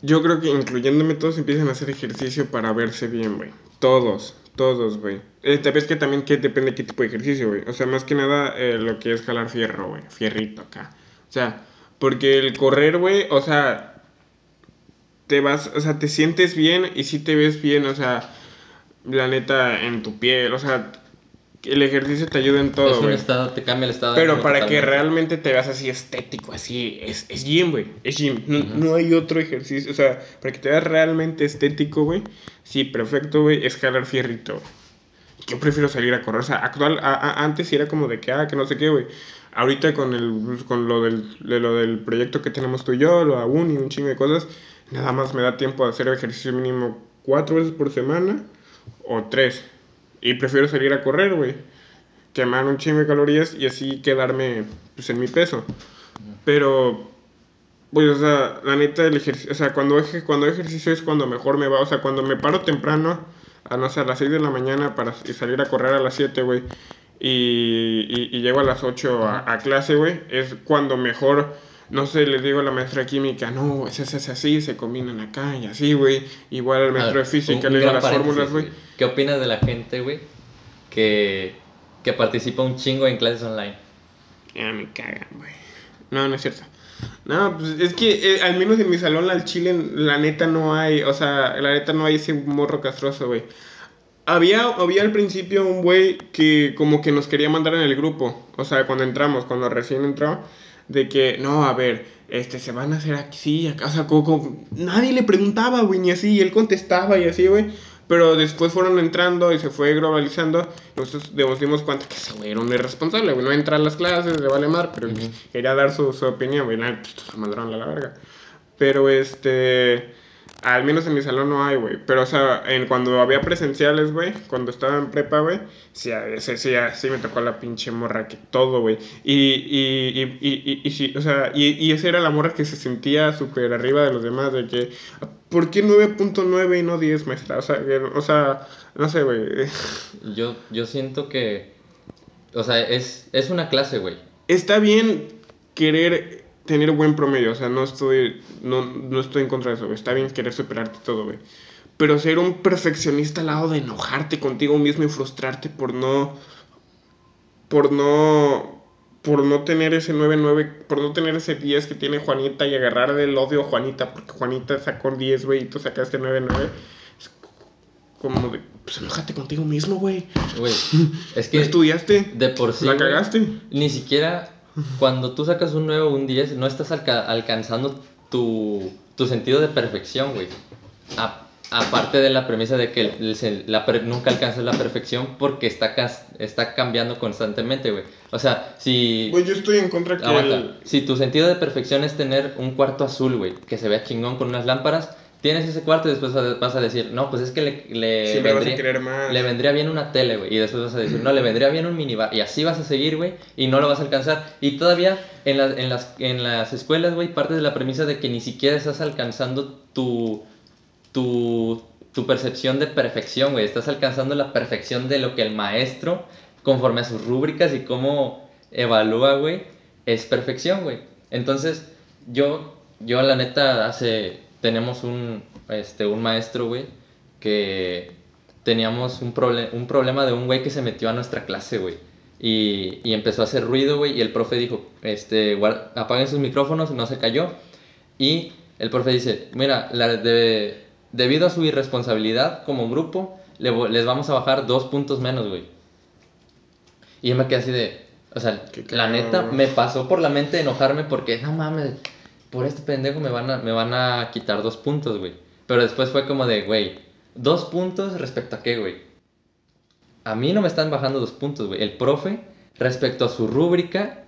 yo creo que incluyéndome todos empiezan a hacer ejercicio para verse bien, güey. Todos, todos, güey. Eh, te ves que también que depende de qué tipo de ejercicio, güey. O sea, más que nada eh, lo que es jalar fierro, güey. Fierrito acá. O sea, porque el correr, güey, o sea, te vas, o sea, te sientes bien y sí te ves bien, o sea, la neta, en tu piel, o sea, el ejercicio te ayuda en todo, güey. estado, te cambia el estado. Pero para que realmente te veas así estético, así, es, es gym, güey. Es gym. No, no hay otro ejercicio. O sea, para que te veas realmente estético, güey. Sí, perfecto, güey. Es jalar fierrito. Yo prefiero salir a correr. O sea, actual, a- a- antes sí era como de que, ah, que no sé qué, güey. Ahorita con, el, con lo, del, de lo del proyecto que tenemos tú y yo, lo aún y un chingo de cosas, nada más me da tiempo de hacer ejercicio mínimo cuatro veces por semana o tres. Y prefiero salir a correr, güey quemar un chingo de calorías y así quedarme pues, en mi peso. Pero, pues, o sea, la neta, el ejercicio, o sea, cuando, cuando ejercicio es cuando mejor me va, o sea, cuando me paro temprano, a no sé, a las 6 de la mañana para y salir a correr a las 7, güey, y, y, y llego a las 8 a, a clase, güey, es cuando mejor, no sé, les digo a la maestra de química, no, se hace así, se combinan acá y así, güey, igual al maestro ver, de física, un- le digo las fórmulas, güey. ¿Qué opinas de la gente, güey, que, que participa un chingo en clases online? Ya me cagan, güey. No, no es cierto. No, pues es que eh, al menos en mi salón al chile, la neta no hay, o sea, la neta no hay ese morro castroso, güey. Había, había al principio un güey que como que nos quería mandar en el grupo, o sea, cuando entramos, cuando recién entró, de que, no, a ver, este, se van a hacer aquí, acá, o sea, como, como- nadie le preguntaba, güey, ni así, y él contestaba y así, güey. Pero después fueron entrando y se fue globalizando. Nosotros nos dimos cuenta que ese güey era un irresponsable, güey. No entra a las clases, le vale mar, pero pues, quería dar su, su opinión, güey. Nada, pues, mandaron a la verga. Pero este. Al menos en mi salón no hay, güey. Pero, o sea, en, cuando había presenciales, güey, cuando estaba en prepa, güey, sí, sí, sí, sí, me tocó la pinche morra que todo, güey. Y, y, y, y, y, sí, o sea, y, y esa era la morra que se sentía súper arriba de los demás, de que, ¿por qué 9.9 y no 10, maestra? O sea, que, o sea, no sé, güey. Yo, yo siento que, o sea, es, es una clase, güey. Está bien querer tener buen promedio, o sea, no estoy, no, no estoy en contra de eso, güey. Está bien querer superarte todo, güey. Pero ser un perfeccionista al lado de enojarte contigo mismo y frustrarte por no, por no, por no tener ese 9-9, por no tener ese 10 que tiene Juanita y agarrar del odio a Juanita, porque Juanita sacó 10, güey, y tú sacaste 9-9. Es como de, pues enojate contigo mismo, güey. Güey, es que ¿No estudiaste? de por sí, ¿La cagaste? ni siquiera cuando tú sacas un 9 o un 10, no estás alca- alcanzando tu, tu sentido de perfección, güey. A- aparte de la premisa de que el- el- la nunca alcanzas la perfección porque está, está cambiando constantemente, güey. O sea, si... Güey, yo estoy en contra que Aguanta. el... Si tu sentido de perfección es tener un cuarto azul, güey, que se vea chingón con unas lámparas, tienes ese cuarto y después vas a- decir, no, pues es que le, le vendría, más. le vendría bien una tele, güey. Y después vas a decir, no, le vendría bien un minibar. Y así vas a seguir, güey, y no lo vas a alcanzar. Y todavía en, las en, las, en las escuelas, güey, parte de la premisa de que ni siquiera estás alcanzando tu, tu, tu percepción de perfección, güey. Estás alcanzando la perfección de lo que el maestro, conforme a sus rúbricas y cómo evalúa, güey, es perfección, güey. Entonces, yo, yo la neta, hace, tenemos un, este, un maestro, güey, que teníamos un, proble- un problema de un güey que se metió a nuestra clase, güey. Y, y empezó a hacer ruido, güey, y el profe dijo, este, apaguen sus micrófonos, no se cayó. Y el profe dice, mira, la de- debido a su irresponsabilidad como grupo, le les vamos a bajar dos puntos menos, güey. Y yo me quedé así de, o sea, la neta, me pasó por la mente enojarme porque, no mames, por este pendejo me van a, me van a quitar dos puntos, güey. Pero después fue como de, güey, dos puntos respecto a qué, güey. A mí no me están bajando dos puntos, güey. El profe, respecto a su rúbrica,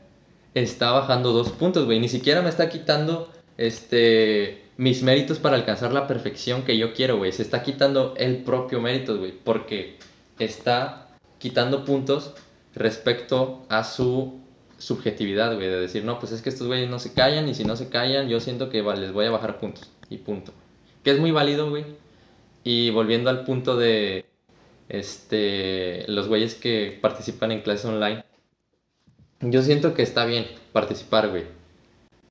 está bajando dos puntos, güey. Ni siquiera me está quitando este mis méritos para alcanzar la perfección que yo quiero, güey. Se está quitando el propio mérito, güey. Porque está quitando puntos respecto a su subjetividad, güey. De decir, no, pues es que estos güeyes no se callan y si no se callan, yo siento que les voy a bajar puntos. Y punto. Que es muy válido, güey. Y volviendo al punto de este los güeyes que participan en clases online. Yo siento que está bien participar, güey,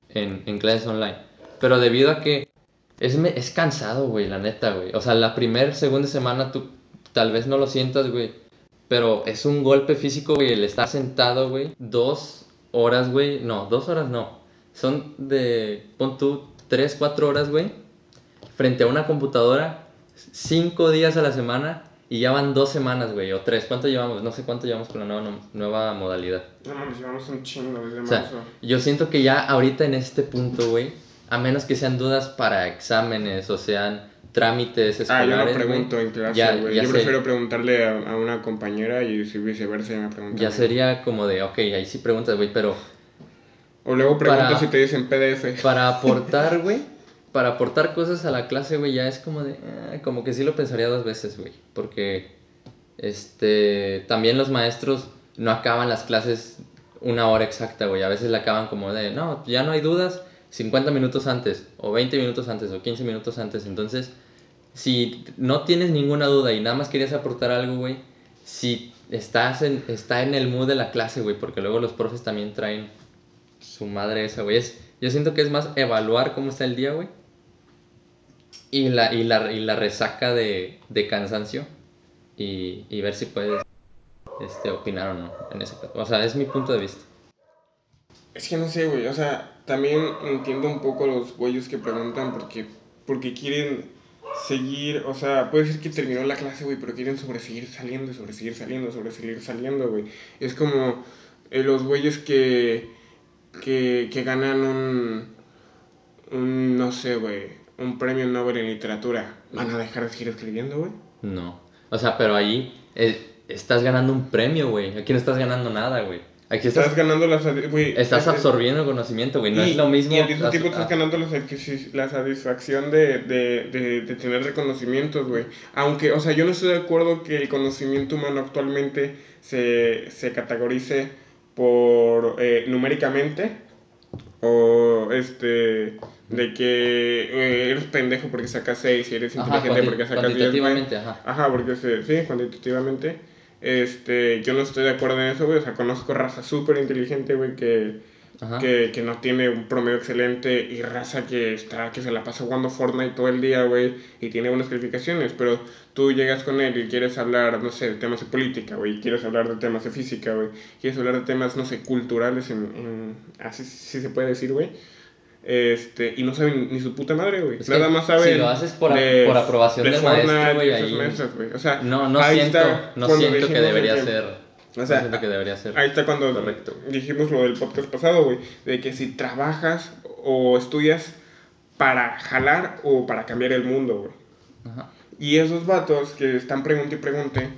en, en clases online. Pero debido a que es, es cansado, güey, la neta, güey. O sea, la primera, segunda semana tú tal vez no lo sientas, güey. Pero es un golpe físico, güey, el estar sentado, güey. Dos horas, güey. No, dos horas no. Son de, pon tú, tres, cuatro horas, güey. Frente a una computadora, cinco días a la semana. Y ya van dos semanas, güey, o tres. ¿Cuánto llevamos? No sé cuánto llevamos con la nueva, nueva modalidad. No mames, llevamos un chingo desde O sea, marzo. yo siento que ya ahorita en este punto, güey, a menos que sean dudas para exámenes o sean trámites Ah, yo no escolares, pregunto en clase, ya- Yo prefiero preguntarle a, a una compañera y si viceversa me pregunta. ya sería como de, ok, ahí sí preguntas, güey, pero O luego preguntas para- si te dicen PDF. para aportar, güey, para aportar cosas a la clase, güey, ya es como de, eh, como que sí lo pensaría dos veces, güey, porque, este, también los maestros no acaban las clases una hora exacta, güey, a veces la acaban como de, no, ya no hay dudas, 50 minutos antes, o 20 minutos antes, o 15 minutos antes, entonces, si no tienes ninguna duda y nada más querías aportar algo, güey, si estás en, está en el mood de la clase, güey, porque luego los profes también traen su madre esa, güey. Es, yo siento que es más evaluar cómo está el día, güey. Y la, y la, y la resaca de, de cansancio. Y, y ver si puedes este, opinar o no en ese. O sea, es mi punto de vista. Es que no sé, güey. O sea, también entiendo un poco los güeyes que preguntan porque, porque quieren seguir. O sea, puede ser que terminó la clase, güey, pero quieren sobreseguir saliendo y sobreseguir saliendo, sobreseguir saliendo, güey. Es como eh, los güeyes que, que, que ganan un, un. No sé, güey. Un premio Nobel en literatura. ¿Van a dejar de seguir escribiendo, güey? No. O sea, pero ahí eh, estás ganando un premio, güey. Aquí no estás ganando nada, güey. Aquí Estás estás, ganando la sati- güey, estás es- absorbiendo el conocimiento, güey. No y- es lo mismo. Y al mismo tiempo estás ganando la, la satisfacción de, de, de, de tener reconocimientos, güey. Aunque, o sea, yo no estoy de acuerdo que el conocimiento humano actualmente se, se categorice por eh, numéricamente o este de que eh, eres pendejo porque sacas 6 y eres ajá, inteligente porque sacas 10, güey. cuantitativamente, ajá. Ajá, porque se, sí, cuantitativamente. Este, yo no estoy de acuerdo en eso, güey. O sea, conozco raza súper inteligente, güey, que, que, que no tiene un promedio excelente y raza que está que se la pasa jugando Fortnite todo el día, güey, y tiene buenas calificaciones, pero tú llegas con él y quieres hablar, no sé, de temas de política, güey, quieres hablar de temas de física, güey, quieres hablar de temas, no sé, culturales, en, en- así sí se puede decir, güey. Este, y no saben ni su puta madre, güey. Nada más saben. si lo haces por a- por aprobación del maestro, güey, ahí-. O sea, No, no ahí siento, está no cuando siento que dijimos de debería que- ser. O no sea, siento que debería ser. Ahí está cuando Correcto. dijimos lo del podcast pasado, güey, de que si trabajas o estudias para jalar o para cambiar el mundo, güey. Ajá. Y esos vatos que están pregunte y pregunte,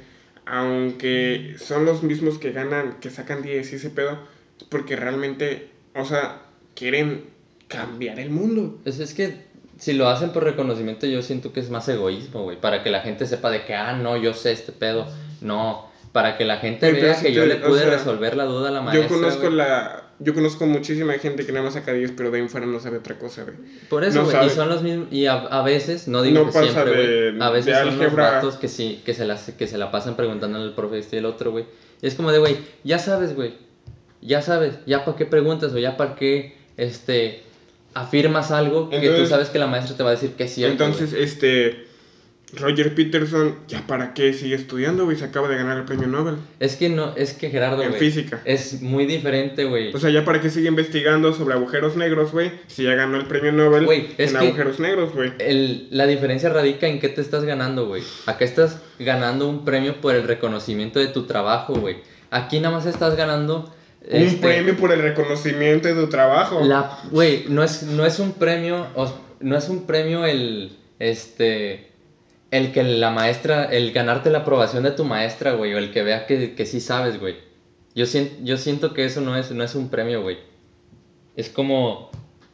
aunque son los mismos que ganan, que sacan 10 y ese pedo, porque realmente, o sea, quieren cambiar el mundo. Es, es que si lo hacen por reconocimiento, yo siento que es más egoísmo, güey. Para que la gente sepa de que, ah, no, yo sé este pedo. No, para que la gente Pero vea que yo le o pude sea, resolver la duda a la maestra. yo conozco güey. la yo conozco muchísima gente que nada más saca 10, pero de ahí fuera no sabe otra cosa, güey. Por eso, no güey, y sabe. son los mismos, y a, a veces, no digo No que siempre, güey, a veces son los vatos que sí, que se, las, que se la pasan preguntando al profe este y el otro, güey. Y es como de, güey, ya sabes, güey, ya sabes, ya para qué preguntas o ya para qué, este, afirmas algo que tú sabes que la maestra te va a decir que es cierto, Entonces, este Roger Peterson, ¿ya para qué sigue estudiando, güey? Se acaba de ganar el premio Nobel Es que no, es que Gerardo, en güey, física. es muy diferente, güey. O sea, ¿ya para qué sigue investigando sobre agujeros negros, güey? Si ya ganó el premio Nobel Güey, es en que- agujeros negros, güey. El- la diferencia radica en qué te estás ganando, güey. Acá estás ganando un premio por el reconocimiento de tu trabajo, güey. Aquí nada más estás ganando... Un este, premio por el reconocimiento de tu trabajo. La, güey, no es, no es un premio, no es un premio el, este, el que la maestra, el ganarte la aprobación de tu maestra, güey, o el que vea que, que sí sabes, güey. Yo siento, yo siento que eso no es, no es un premio, güey. Es como,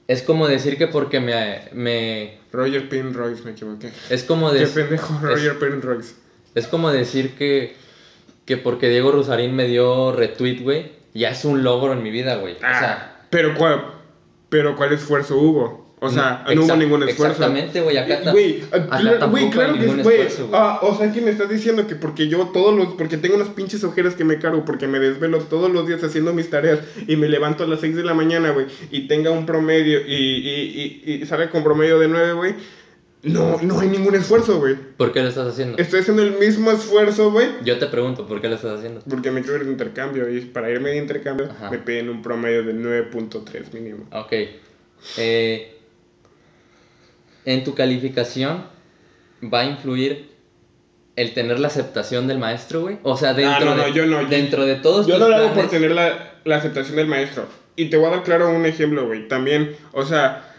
es como decir que porque me, me, Roger Penrose, me equivoqué. es como Qué decir, pendejo, Roger Penrose. es como decir que, que porque Diego Rusarín me dio retweet, güey, ya es un logro en mi vida, güey. O sea, Ah, pero cuál, pero cuál esfuerzo hubo. O sea, no, hubo Exact- ningún esfuerzo. Exactamente, güey, acá, Güey, ah, acá güey, claro que es, güey. Ah, o sea, que me estás diciendo que porque yo todos los, porque tengo unas pinches ojeras que me cargo, porque me desvelo todos los días haciendo mis tareas y me levanto a las 6 de la mañana, güey, y tenga un promedio y, y, y, y salga con promedio de 9, güey. No, no hay ningún esfuerzo, güey. ¿por qué lo estás haciendo? Estoy haciendo el mismo esfuerzo, güey. Yo te pregunto, ¿por qué lo estás haciendo? Porque me quiero ir de intercambio y para irme de intercambio Ajá. me piden un promedio de 9.3 mínimo. Ok. Eh, en tu calificación va a influir el tener la aceptación del maestro, güey. O sea, dentro, Ah, no, no, de, yo no, yo- dentro de todos Yo no lo hago por tener la, la aceptación del maestro. Y te voy a dar claro un ejemplo, güey. También, o sea,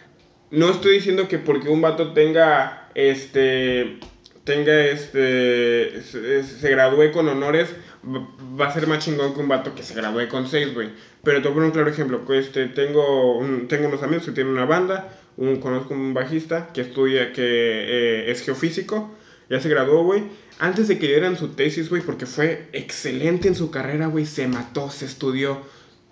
no estoy diciendo que porque un vato tenga, este, tenga, este, se, se gradúe con honores, va- a ser más chingón que un vato que se gradúe con seis, güey. Pero te voy a poner un claro ejemplo. Este, tengo, un- tengo unos amigos que tienen una banda, un, conozco un bajista que estudia, que eh, es geofísico, ya se graduó, güey. Antes de que dieran su tesis, güey, porque fue excelente en su carrera, güey, se mató, se estudió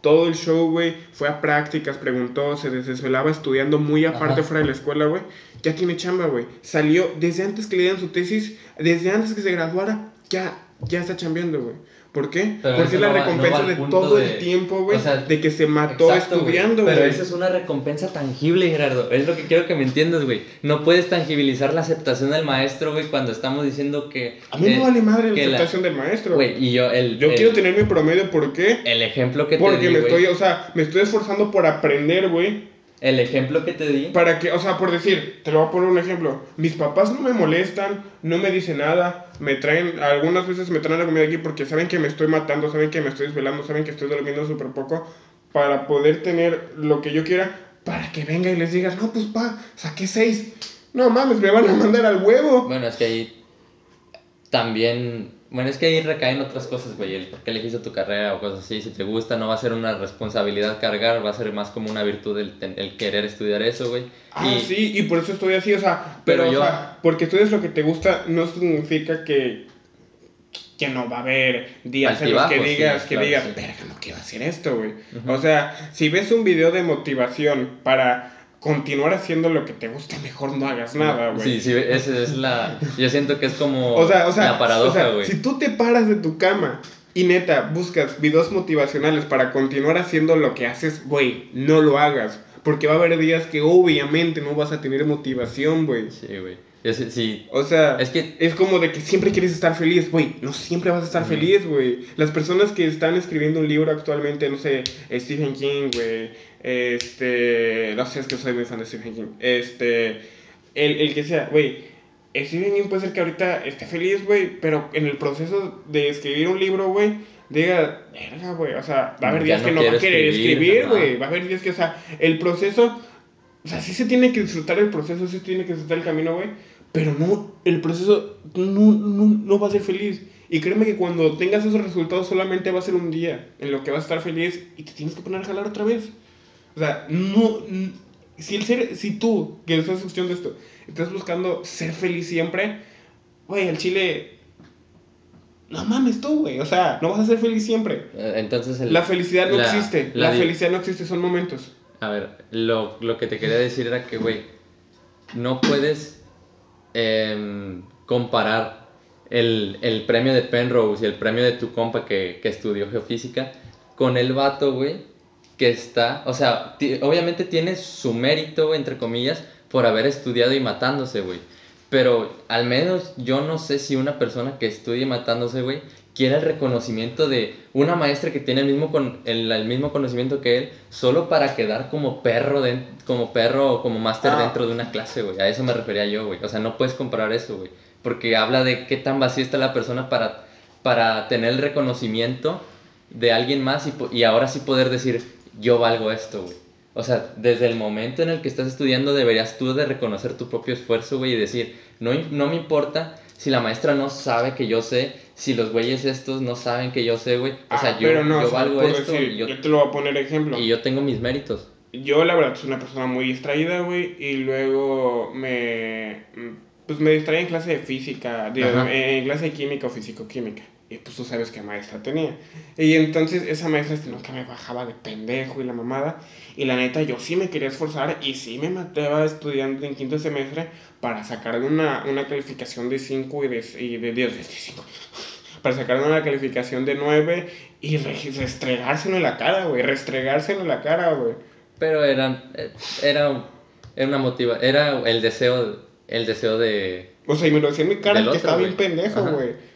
todo el show, güey, fue a prácticas, preguntó, se desvelaba estudiando muy aparte Ajá. fuera de la escuela, güey. Ya tiene chamba, güey. Salió desde antes que le dieran su tesis, desde antes que se graduara, ya, ya está chambeando, güey. ¿Por qué? Pero Porque es la no va- recompensa de todo de- el tiempo, güey, o sea, de que se mató Exacto, estudiando, güey. Pero esa es una recompensa tangible, Gerardo. Es lo que quiero que me entiendas, güey. No puedes tangibilizar la aceptación del maestro, güey, cuando estamos diciendo que... A mí eh, no vale madre la aceptación del maestro. Güey, y yo el... Yo el- quiero tener mi promedio, ¿por qué? El ejemplo que te Porque di, me estoy, o sea, me estoy esforzando por aprender, güey. El ejemplo que te di... Para que, o sea, por decir, te lo voy a poner un ejemplo. Mis papás no me molestan, no me dicen nada, me traen, algunas veces me traen la comida aquí porque saben que me estoy matando, saben que me estoy desvelando, saben que estoy durmiendo súper poco, para poder tener lo que yo quiera, para que venga y les digas, no, pues pa, saqué seis. No mames, me van a mandar al huevo. Bueno, es que ahí también Bueno, es que ahí recaen otras cosas, güey. El por qué elegiste tu carrera o cosas así. Si te gusta, no va a ser una responsabilidad cargar, va a ser más como una virtud el, el querer estudiar eso, güey. Ah, y, sí, y por eso estoy así, o sea, pero, Pero o yo- sea, porque estudias lo que te gusta no significa que, que no va a haber días en los que sí, digas, que claro, digas, sí. verga, no quiero hacer esto, güey. O sea, si ves un video de motivación para continuar haciendo lo que te gusta, mejor no hagas nada, güey. Sí, sí, esa es la. Yo siento que es como. O sea, o sea, la paradoja, o sea, güey. si tú te paras de tu cama y neta buscas videos motivacionales para continuar haciendo lo que haces, güey, no lo hagas. Porque va a haber días que obviamente no vas a tener motivación, güey. Sí, güey. Sí, sí. O sea, Es que- es como de que siempre quieres estar feliz, güey. No siempre vas a estar feliz, güey. Las personas que están escribiendo un libro actualmente, no sé, Stephen King, güey. Este, no sé, es que soy muy fan de Stephen King. Este, el, el que sea, güey. Stephen King puede ser que ahorita esté feliz, güey, pero en el proceso de escribir un libro, güey, diga, verga, güey, o sea, va a haber Ya días no que no va a querer escribir, güey. Va a haber días que, o sea, el proceso, o sea, sí se tiene que disfrutar el proceso, sí se tiene que disfrutar el camino, güey, pero no, el proceso no, no, no va a ser feliz. Y créeme que cuando tengas esos resultados solamente va a ser un día en lo que vas a estar feliz y te tienes que poner a jalar otra vez. O sea, no, si, el ser, si tú, que estás escuchando esto, estás buscando ser feliz siempre, güey, al chile, no mames tú, güey, o sea, no vas a ser feliz siempre. Eh, Entonces, el- La felicidad no la- existe, la felicidad no existe, son momentos. A ver, lo, lo que te quería decir era que, güey, no puedes em, comparar el, el premio de Penrose y el premio de tu compa que, que estudió geofísica con el vato, güey, que está, o sea, obviamente tiene su mérito, entre comillas, por haber estudiado y matándose, güey. Pero al menos yo no sé si una persona que estudie matándose, güey, quiere el reconocimiento de una maestra que tiene el mismo, con, el, el mismo conocimiento que él, solo para quedar como perro, den- como perro o como máster Ah. dentro de una clase, güey. A eso me refería yo, güey. O sea, no puedes comparar eso, güey. Porque habla de qué tan vacía está la persona para, para tener el reconocimiento de alguien más y, y ahora sí poder decir, yo valgo esto, güey. O sea, desde el momento en el que estás estudiando deberías tú de reconocer tu propio esfuerzo, güey, y decir, no, no me importa si la maestra no sabe que yo sé, si los güeyes estos no saben que yo sé, güey. O sea, Ah, yo, pero no, yo valgo esto decir, y, yo, yo te lo voy a poner ejemplo. y yo tengo mis méritos. Yo, la verdad, soy una persona muy distraída, güey, y luego me. Pues me distraí en clase de física, digo, Ajá. en clase de química o físico-química. Y pues tú sabes qué maestra tenía. Y entonces esa maestra este, nunca me bajaba de pendejo y la mamada. Y la neta, yo sí me quería esforzar y sí me mataba estudiando en quinto semestre para sacar una, una calificación de 5 y de, y de 10, de 5. Para sacar una calificación de 9 y re- restregárselo en la cara, güey. Restregárselo en la cara, güey. Pero eran, era, era una motiva, era el deseo, el deseo de... O sea, y me lo decía en mi cara que otro, estaba bien güey. pendejo, güey.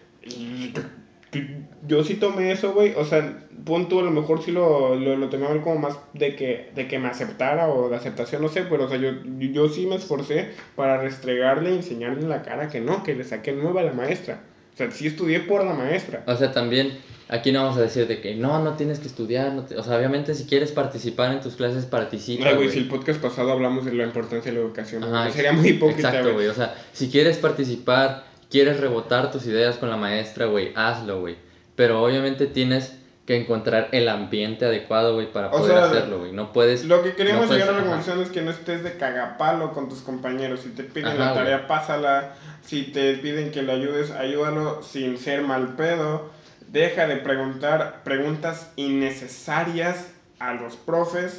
Yo- sí tomé eso, güey. O sea, punto, a lo mejor sí lo, lo, lo tomé como más de que, de que me aceptara o de aceptación, no sé. Pero, o sea, yo, yo sí me esforcé para restregarle y enseñarle en la cara que no, que le saqué nueva a la maestra. O sea, sí estudié por la maestra. O sea, también aquí no vamos a decir de que no, no tienes que estudiar. no te- O sea, obviamente si quieres participar en tus clases, participa. Güey, si el podcast pasado hablamos de la importancia de la educación, Ajá, sería muy hipócrita, Exacto, güey. O sea, si quieres participar, quieres rebotar tus ideas con la maestra, güey, hazlo, güey. Pero obviamente tienes que encontrar el ambiente adecuado, güey, para O poder sea, hacerlo, güey. No puedes... Lo que queremos no llegar a la conclusión es que no estés de cagapalo con tus compañeros. Si te piden Ajá, la tarea, pásala. Si te piden que le ayudes, ayúdalo sin ser mal pedo. Deja de preguntar preguntas innecesarias a los profes.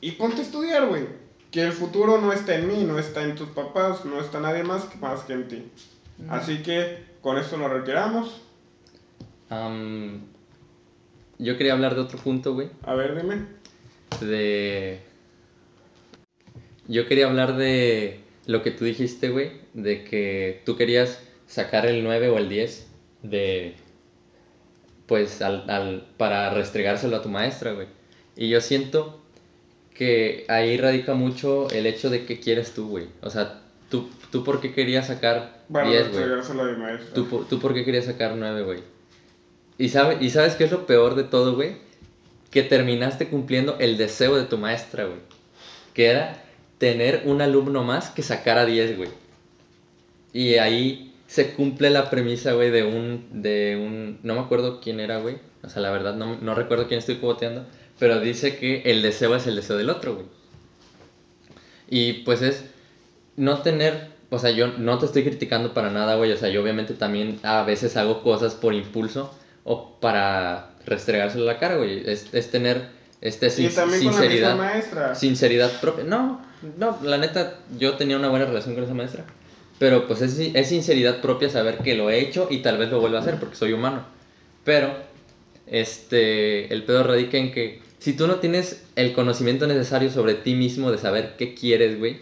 Y ponte a estudiar, güey. Que el futuro no está en mí, no está en tus papás, no está nadie más que, más que en ti. Así que con esto nos retiramos. Am, yo quería hablar de otro punto, güey. A ver, dime. de... Yo quería hablar de lo que tú dijiste, güey, de que tú querías sacar el 9 o el 10 de... Pues al, al- para restregárselo a tu maestra, güey. Y yo siento que ahí radica mucho el hecho de qué quieres tú, güey. O sea, tú, tú por qué querías sacar Bueno, 10, güey. ¿Tú, por- ¿Tú por qué querías sacar 9, güey? ¿Y, sabe, ¿Y sabes qué es lo peor de todo, güey? Que terminaste cumpliendo el deseo de tu maestra, güey. Que era tener un alumno más que sacara 10, güey. Y ahí se cumple la premisa, güey, de un, de un, no me acuerdo quién era, güey, o sea, la verdad no, no recuerdo quién estoy cuboteando, pero dice que el deseo es el deseo del otro, güey. Y pues es no tener, o sea, yo no te estoy criticando para nada, güey, o sea, yo obviamente también a veces hago cosas por impulso o para restregárselo a la cara, güey, es, es tener este, también sinceridad, maestra. sinceridad propia. No, no, la neta, yo tenía una buena relación con esa maestra. Pero pues es, es sinceridad propia saber que lo he hecho y tal vez lo vuelva a hacer porque soy humano. Pero, este, el pedo radica en que si tú no tienes el conocimiento necesario sobre ti mismo de saber qué quieres, güey,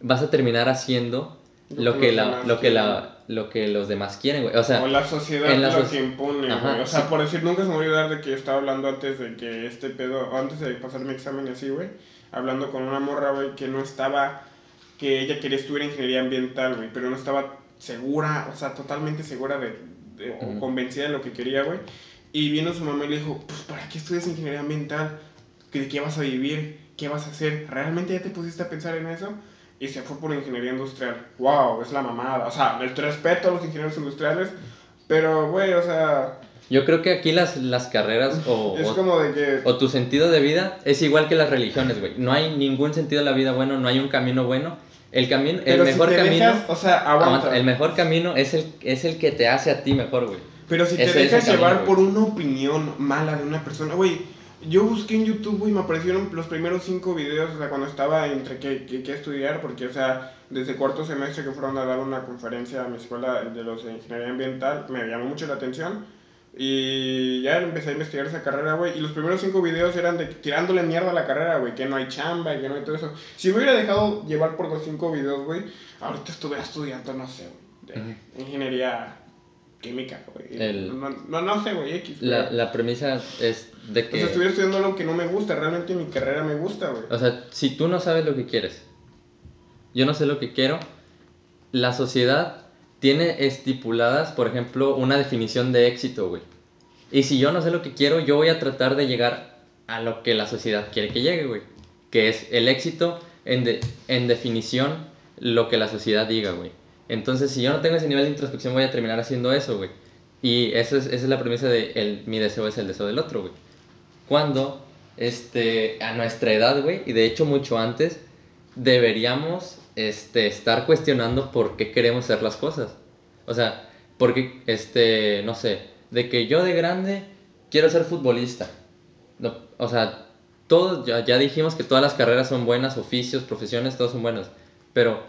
vas a terminar haciendo lo, que, la, lo que la, lo que los demás quieren, güey. O sea, o la sociedad lo que impone, güey. O sea, por decir, nunca se me olvidar de que yo estaba hablando antes de que este pedo, antes de pasar mi examen así, güey, hablando con una morra, güey, que no estaba, que ella quería estudiar ingeniería ambiental, güey, pero no estaba segura, o sea, totalmente segura de, o convencida de lo que quería, güey. Y vino su mamá y le dijo, pues, ¿para qué estudias ingeniería ambiental? ¿De qué vas a vivir? ¿Qué vas a hacer? ¿Realmente ya te pusiste a pensar en eso? Y se fue por ingeniería industrial. ¡Wow! Es la mamada. O sea, el respeto a los ingenieros industriales, pero, güey, o sea... Yo creo que aquí las, las carreras o, es como de que... o tu sentido de vida es igual que las religiones, güey. No hay ningún sentido de la vida bueno, no hay un camino bueno. El camino, el mejor camino, o sea, aguanta. el mejor camino es el, es el que te hace a ti mejor, güey. Pero si te dejas llevar por una opinión mala de una persona, güey, yo busqué en YouTube, y me aparecieron los primeros cinco videos, o sea, cuando estaba entre qué, qué, estudiar, porque, o sea, desde cuarto semestre que fueron a dar una conferencia a mi escuela de los de ingeniería ambiental, me llamó mucho la atención. Y ya empecé a investigar esa carrera, güey. Y los primeros cinco videos eran de tirándole mierda a la carrera, güey. Que no hay chamba y que no hay todo eso. Si me hubiera dejado llevar por los cinco videos, güey, ahorita estuviera estudiando, no sé, de ingeniería química, güey. No, no, sé, güey, X. La, la, premisa es de que... O sea, estuviera estudiando algo que no me gusta, realmente mi carrera me gusta, güey. O sea, si tú no sabes lo que quieres, yo no sé lo que quiero, la sociedad tiene estipuladas, por ejemplo, una definición de éxito, güey. Y si yo no sé lo que quiero, yo voy a tratar de llegar a lo que la sociedad quiere que llegue, güey. Que es el éxito en, de, en definición, lo que la sociedad diga, güey. Entonces, si yo no tengo ese nivel de introspección, voy a terminar haciendo eso, güey. Y esa es, esa es la premisa de el, mi deseo es el deseo del otro, güey. Cuando, este, a nuestra edad, güey, y de hecho mucho antes, deberíamos este, estar cuestionando por qué queremos hacer las cosas. O sea, porque, este, no sé, de que yo de grande quiero ser futbolista. No, o sea, todos, ya, ya dijimos que todas las carreras son buenas, oficios, profesiones, todos son buenos. Pero,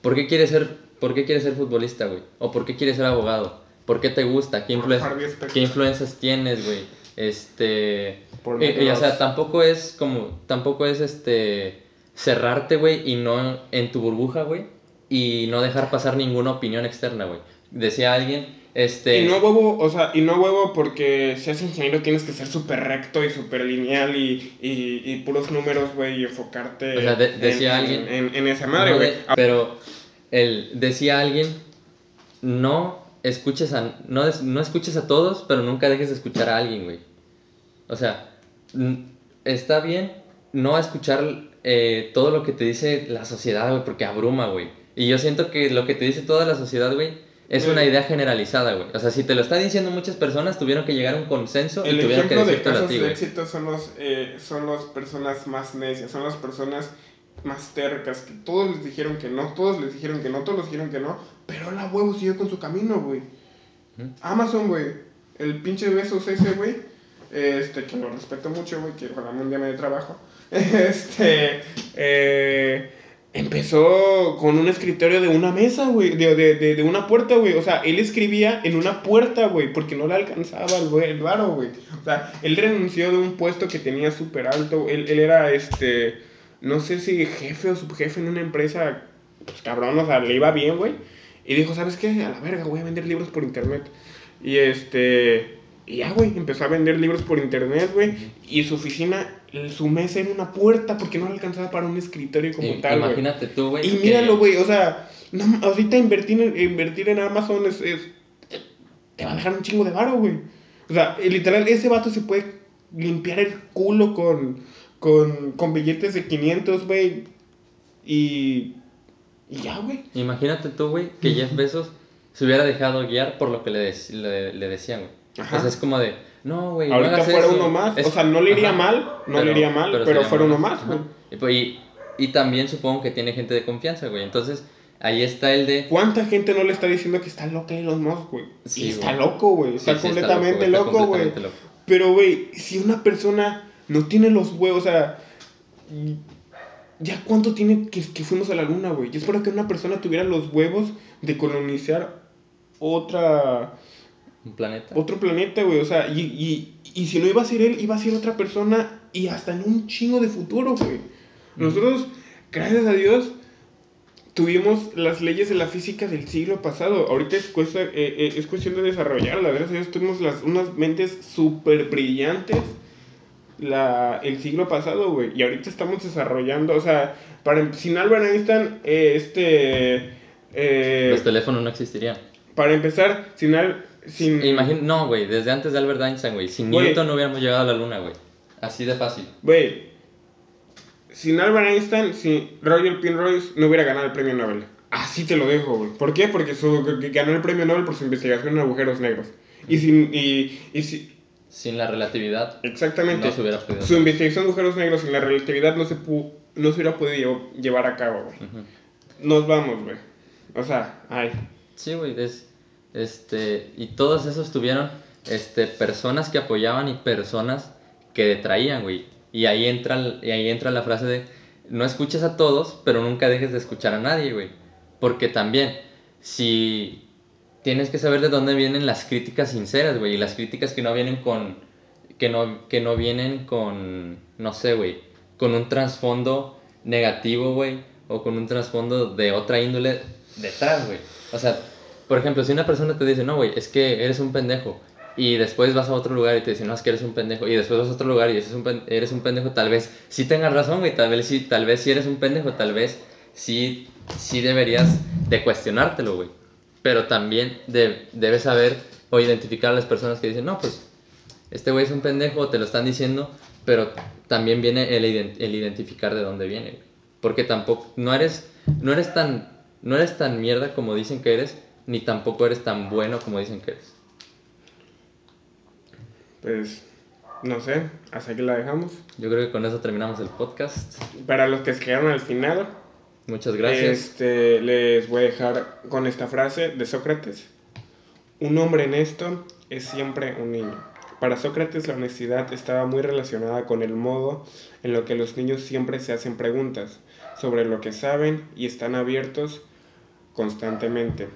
¿por qué quieres ser ¿Por qué quieres ser futbolista, güey? ¿O por qué quieres ser abogado? ¿Por qué te gusta? ¿Qué, ¿qué influencias tienes, güey? Este... y, o sea, tampoco es como... Tampoco es este... Cerrarte, güey, y no en tu burbuja, güey. Y no dejar pasar ninguna opinión externa, güey. Decía alguien... Este... Y no huevo, o sea, y no huevo porque seas ingeniero tienes que ser súper recto y súper lineal y, y, y, puros números, güey, y enfocarte o sea, decía en, alguien, en, en, esa madre, güey. pero el, decía alguien, no escuches a, no, no escuches a todos, pero nunca dejes de escuchar a alguien, güey. O sea, está bien no escuchar eh, todo lo que te dice la sociedad, güey, porque abruma, güey. Y yo siento que lo que te dice toda la sociedad, güey, es una idea generalizada, güey. O sea, si te lo está diciendo muchas personas, tuvieron que llegar a un consenso y tuvieron que de casos de éxito son los, eh, son las personas más necias, son las personas más tercas, que todos les dijeron que no, todos les dijeron que no, todos les dijeron que no, pero la huevo siguió con su camino, güey. Amazon, güey, el pinche besos ese, güey, este, que lo respeto mucho, güey, que ojalá un día me dé trabajo, este, eh, empezó con un escritorio de una mesa, güey, de, de, de, una puerta, güey, o sea, él escribía en una puerta, güey, porque no le alcanzaba el, el varo, güey, o sea, él renunció de un puesto que tenía súper alto, él, él era, este no sé si jefe o subjefe en una empresa, pues cabrón, o sea, le iba bien, güey. Y dijo, ¿sabes qué? A la verga, voy a vender libros por internet. Y este, y ya, güey, empezó a vender libros por internet, güey. Y su oficina, su mesa era una puerta porque no le alcanzaba para un escritorio como tal, güey. Imagínate tú, güey. Y míralo, güey, o sea, ahorita invertir en, invertir en Amazon es, es, te va a dejar un chingo de varo, güey. O sea, literal, ese vato se puede limpiar el culo con con, con billetes de 500, güey. Y, y ya, güey. Imagínate tú, güey, que Jeff Bezos se hubiera dejado guiar por lo que le, le, le decían, güey. Ajá. Entonces es como de, no, güey, Ahorita fuera eso". uno más. Es- O sea, no le iría Ajá. mal, no le iría mal, pero, fuera uno más, güey. Y, pues, y, y también supongo que tiene gente de confianza, güey. Entonces, ahí está el de... ¿Cuánta gente no le está diciendo que está loca Elon Musk, güey? Sí, Y está loco, güey. Sí, Está sí, completamente está loco, güey. Pero, güey, si una persona no tiene los huevos, o sea, ¿ya cuánto tiene que, que fuimos a la luna, güey? Yo espero que una persona tuviera los huevos de colonizar otra, Un planeta. otro planeta, güey. O sea, y, y, y si no iba a ser él, iba a ser otra persona y hasta en un chingo de futuro, güey. Nosotros, gracias a Dios, tuvimos las leyes de la física del siglo pasado. Ahorita es, cuesta, eh, eh, es cuestión de desarrollarlas. Gracias a Dios tuvimos las, unas mentes súper brillantes la, el siglo pasado, güey. Y ahorita estamos desarrollando, o sea, para, sin Albert Einstein, eh, este... eh, Los teléfonos no existirían. para empezar, sin... Al, sin Imagina, no, güey, desde antes de Albert Einstein, güey. Sin Güey. Newton no hubiéramos llegado a la luna, güey. Así de fácil. Güey, sin Albert Einstein, sin Roger Penrose, no hubiera ganado el premio Nobel. Así te lo dejo, güey. ¿Por qué? Porque su, ganó el premio Nobel por su investigación en agujeros negros. Y sin. Y, y si- Sin la relatividad, exactamente. no se hubiera podido. Su investigación de agujeros negros sin la relatividad no se, pu- no se hubiera podido llevar a cabo, güey. Ujú. Nos vamos, güey. O sea, ay. Sí, güey, es, este, y todos esos tuvieron, este, personas que apoyaban y personas que detraían, güey. Y ahí entra, y ahí entra la frase de, no escuches a todos, pero nunca dejes de escuchar a nadie, güey. Porque también, si tienes que saber de dónde vienen las críticas sinceras, güey, y las críticas que no vienen con, que no, que no vienen con, no sé, güey, con un trasfondo negativo, güey, o con un trasfondo de otra índole detrás, güey. O sea, por ejemplo, si una persona te dice, no, güey, es que eres un pendejo, y después vas a otro lugar y te dicen, no, es que eres un pendejo, y después vas a otro lugar y dices, un pen- eres un pendejo, tal vez sí tengas razón, güey, tal vez sí, tal vez sí eres un pendejo, tal vez sí, sí deberías de cuestionártelo, güey. Pero también de- debes saber o identificar a las personas que dicen, no, pues este güey es un pendejo, te lo están diciendo, pero también viene el, ident- el identificar de dónde viene, güey. Porque tampoco, no eres, no eres tan, no eres tan mierda como dicen que eres, ni tampoco eres tan bueno como dicen que eres. Pues, no sé, hasta aquí la dejamos. Yo creo que con eso terminamos el podcast. Para los que se quedaron al final, Muchas gracias. Este, les voy a dejar con esta frase de Sócrates. Un hombre honesto es siempre un niño. Para Sócrates la honestidad estaba muy relacionada con el modo en lo que los niños siempre se hacen preguntas sobre lo que saben y están abiertos constantemente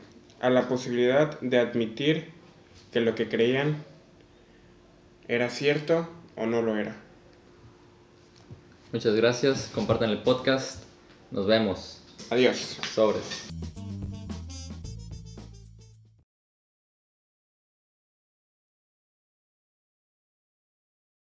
a la posibilidad de admitir que lo que creían era cierto o no lo era. Muchas gracias. Compartan el podcast. Nos vemos. Adiós. Sobres.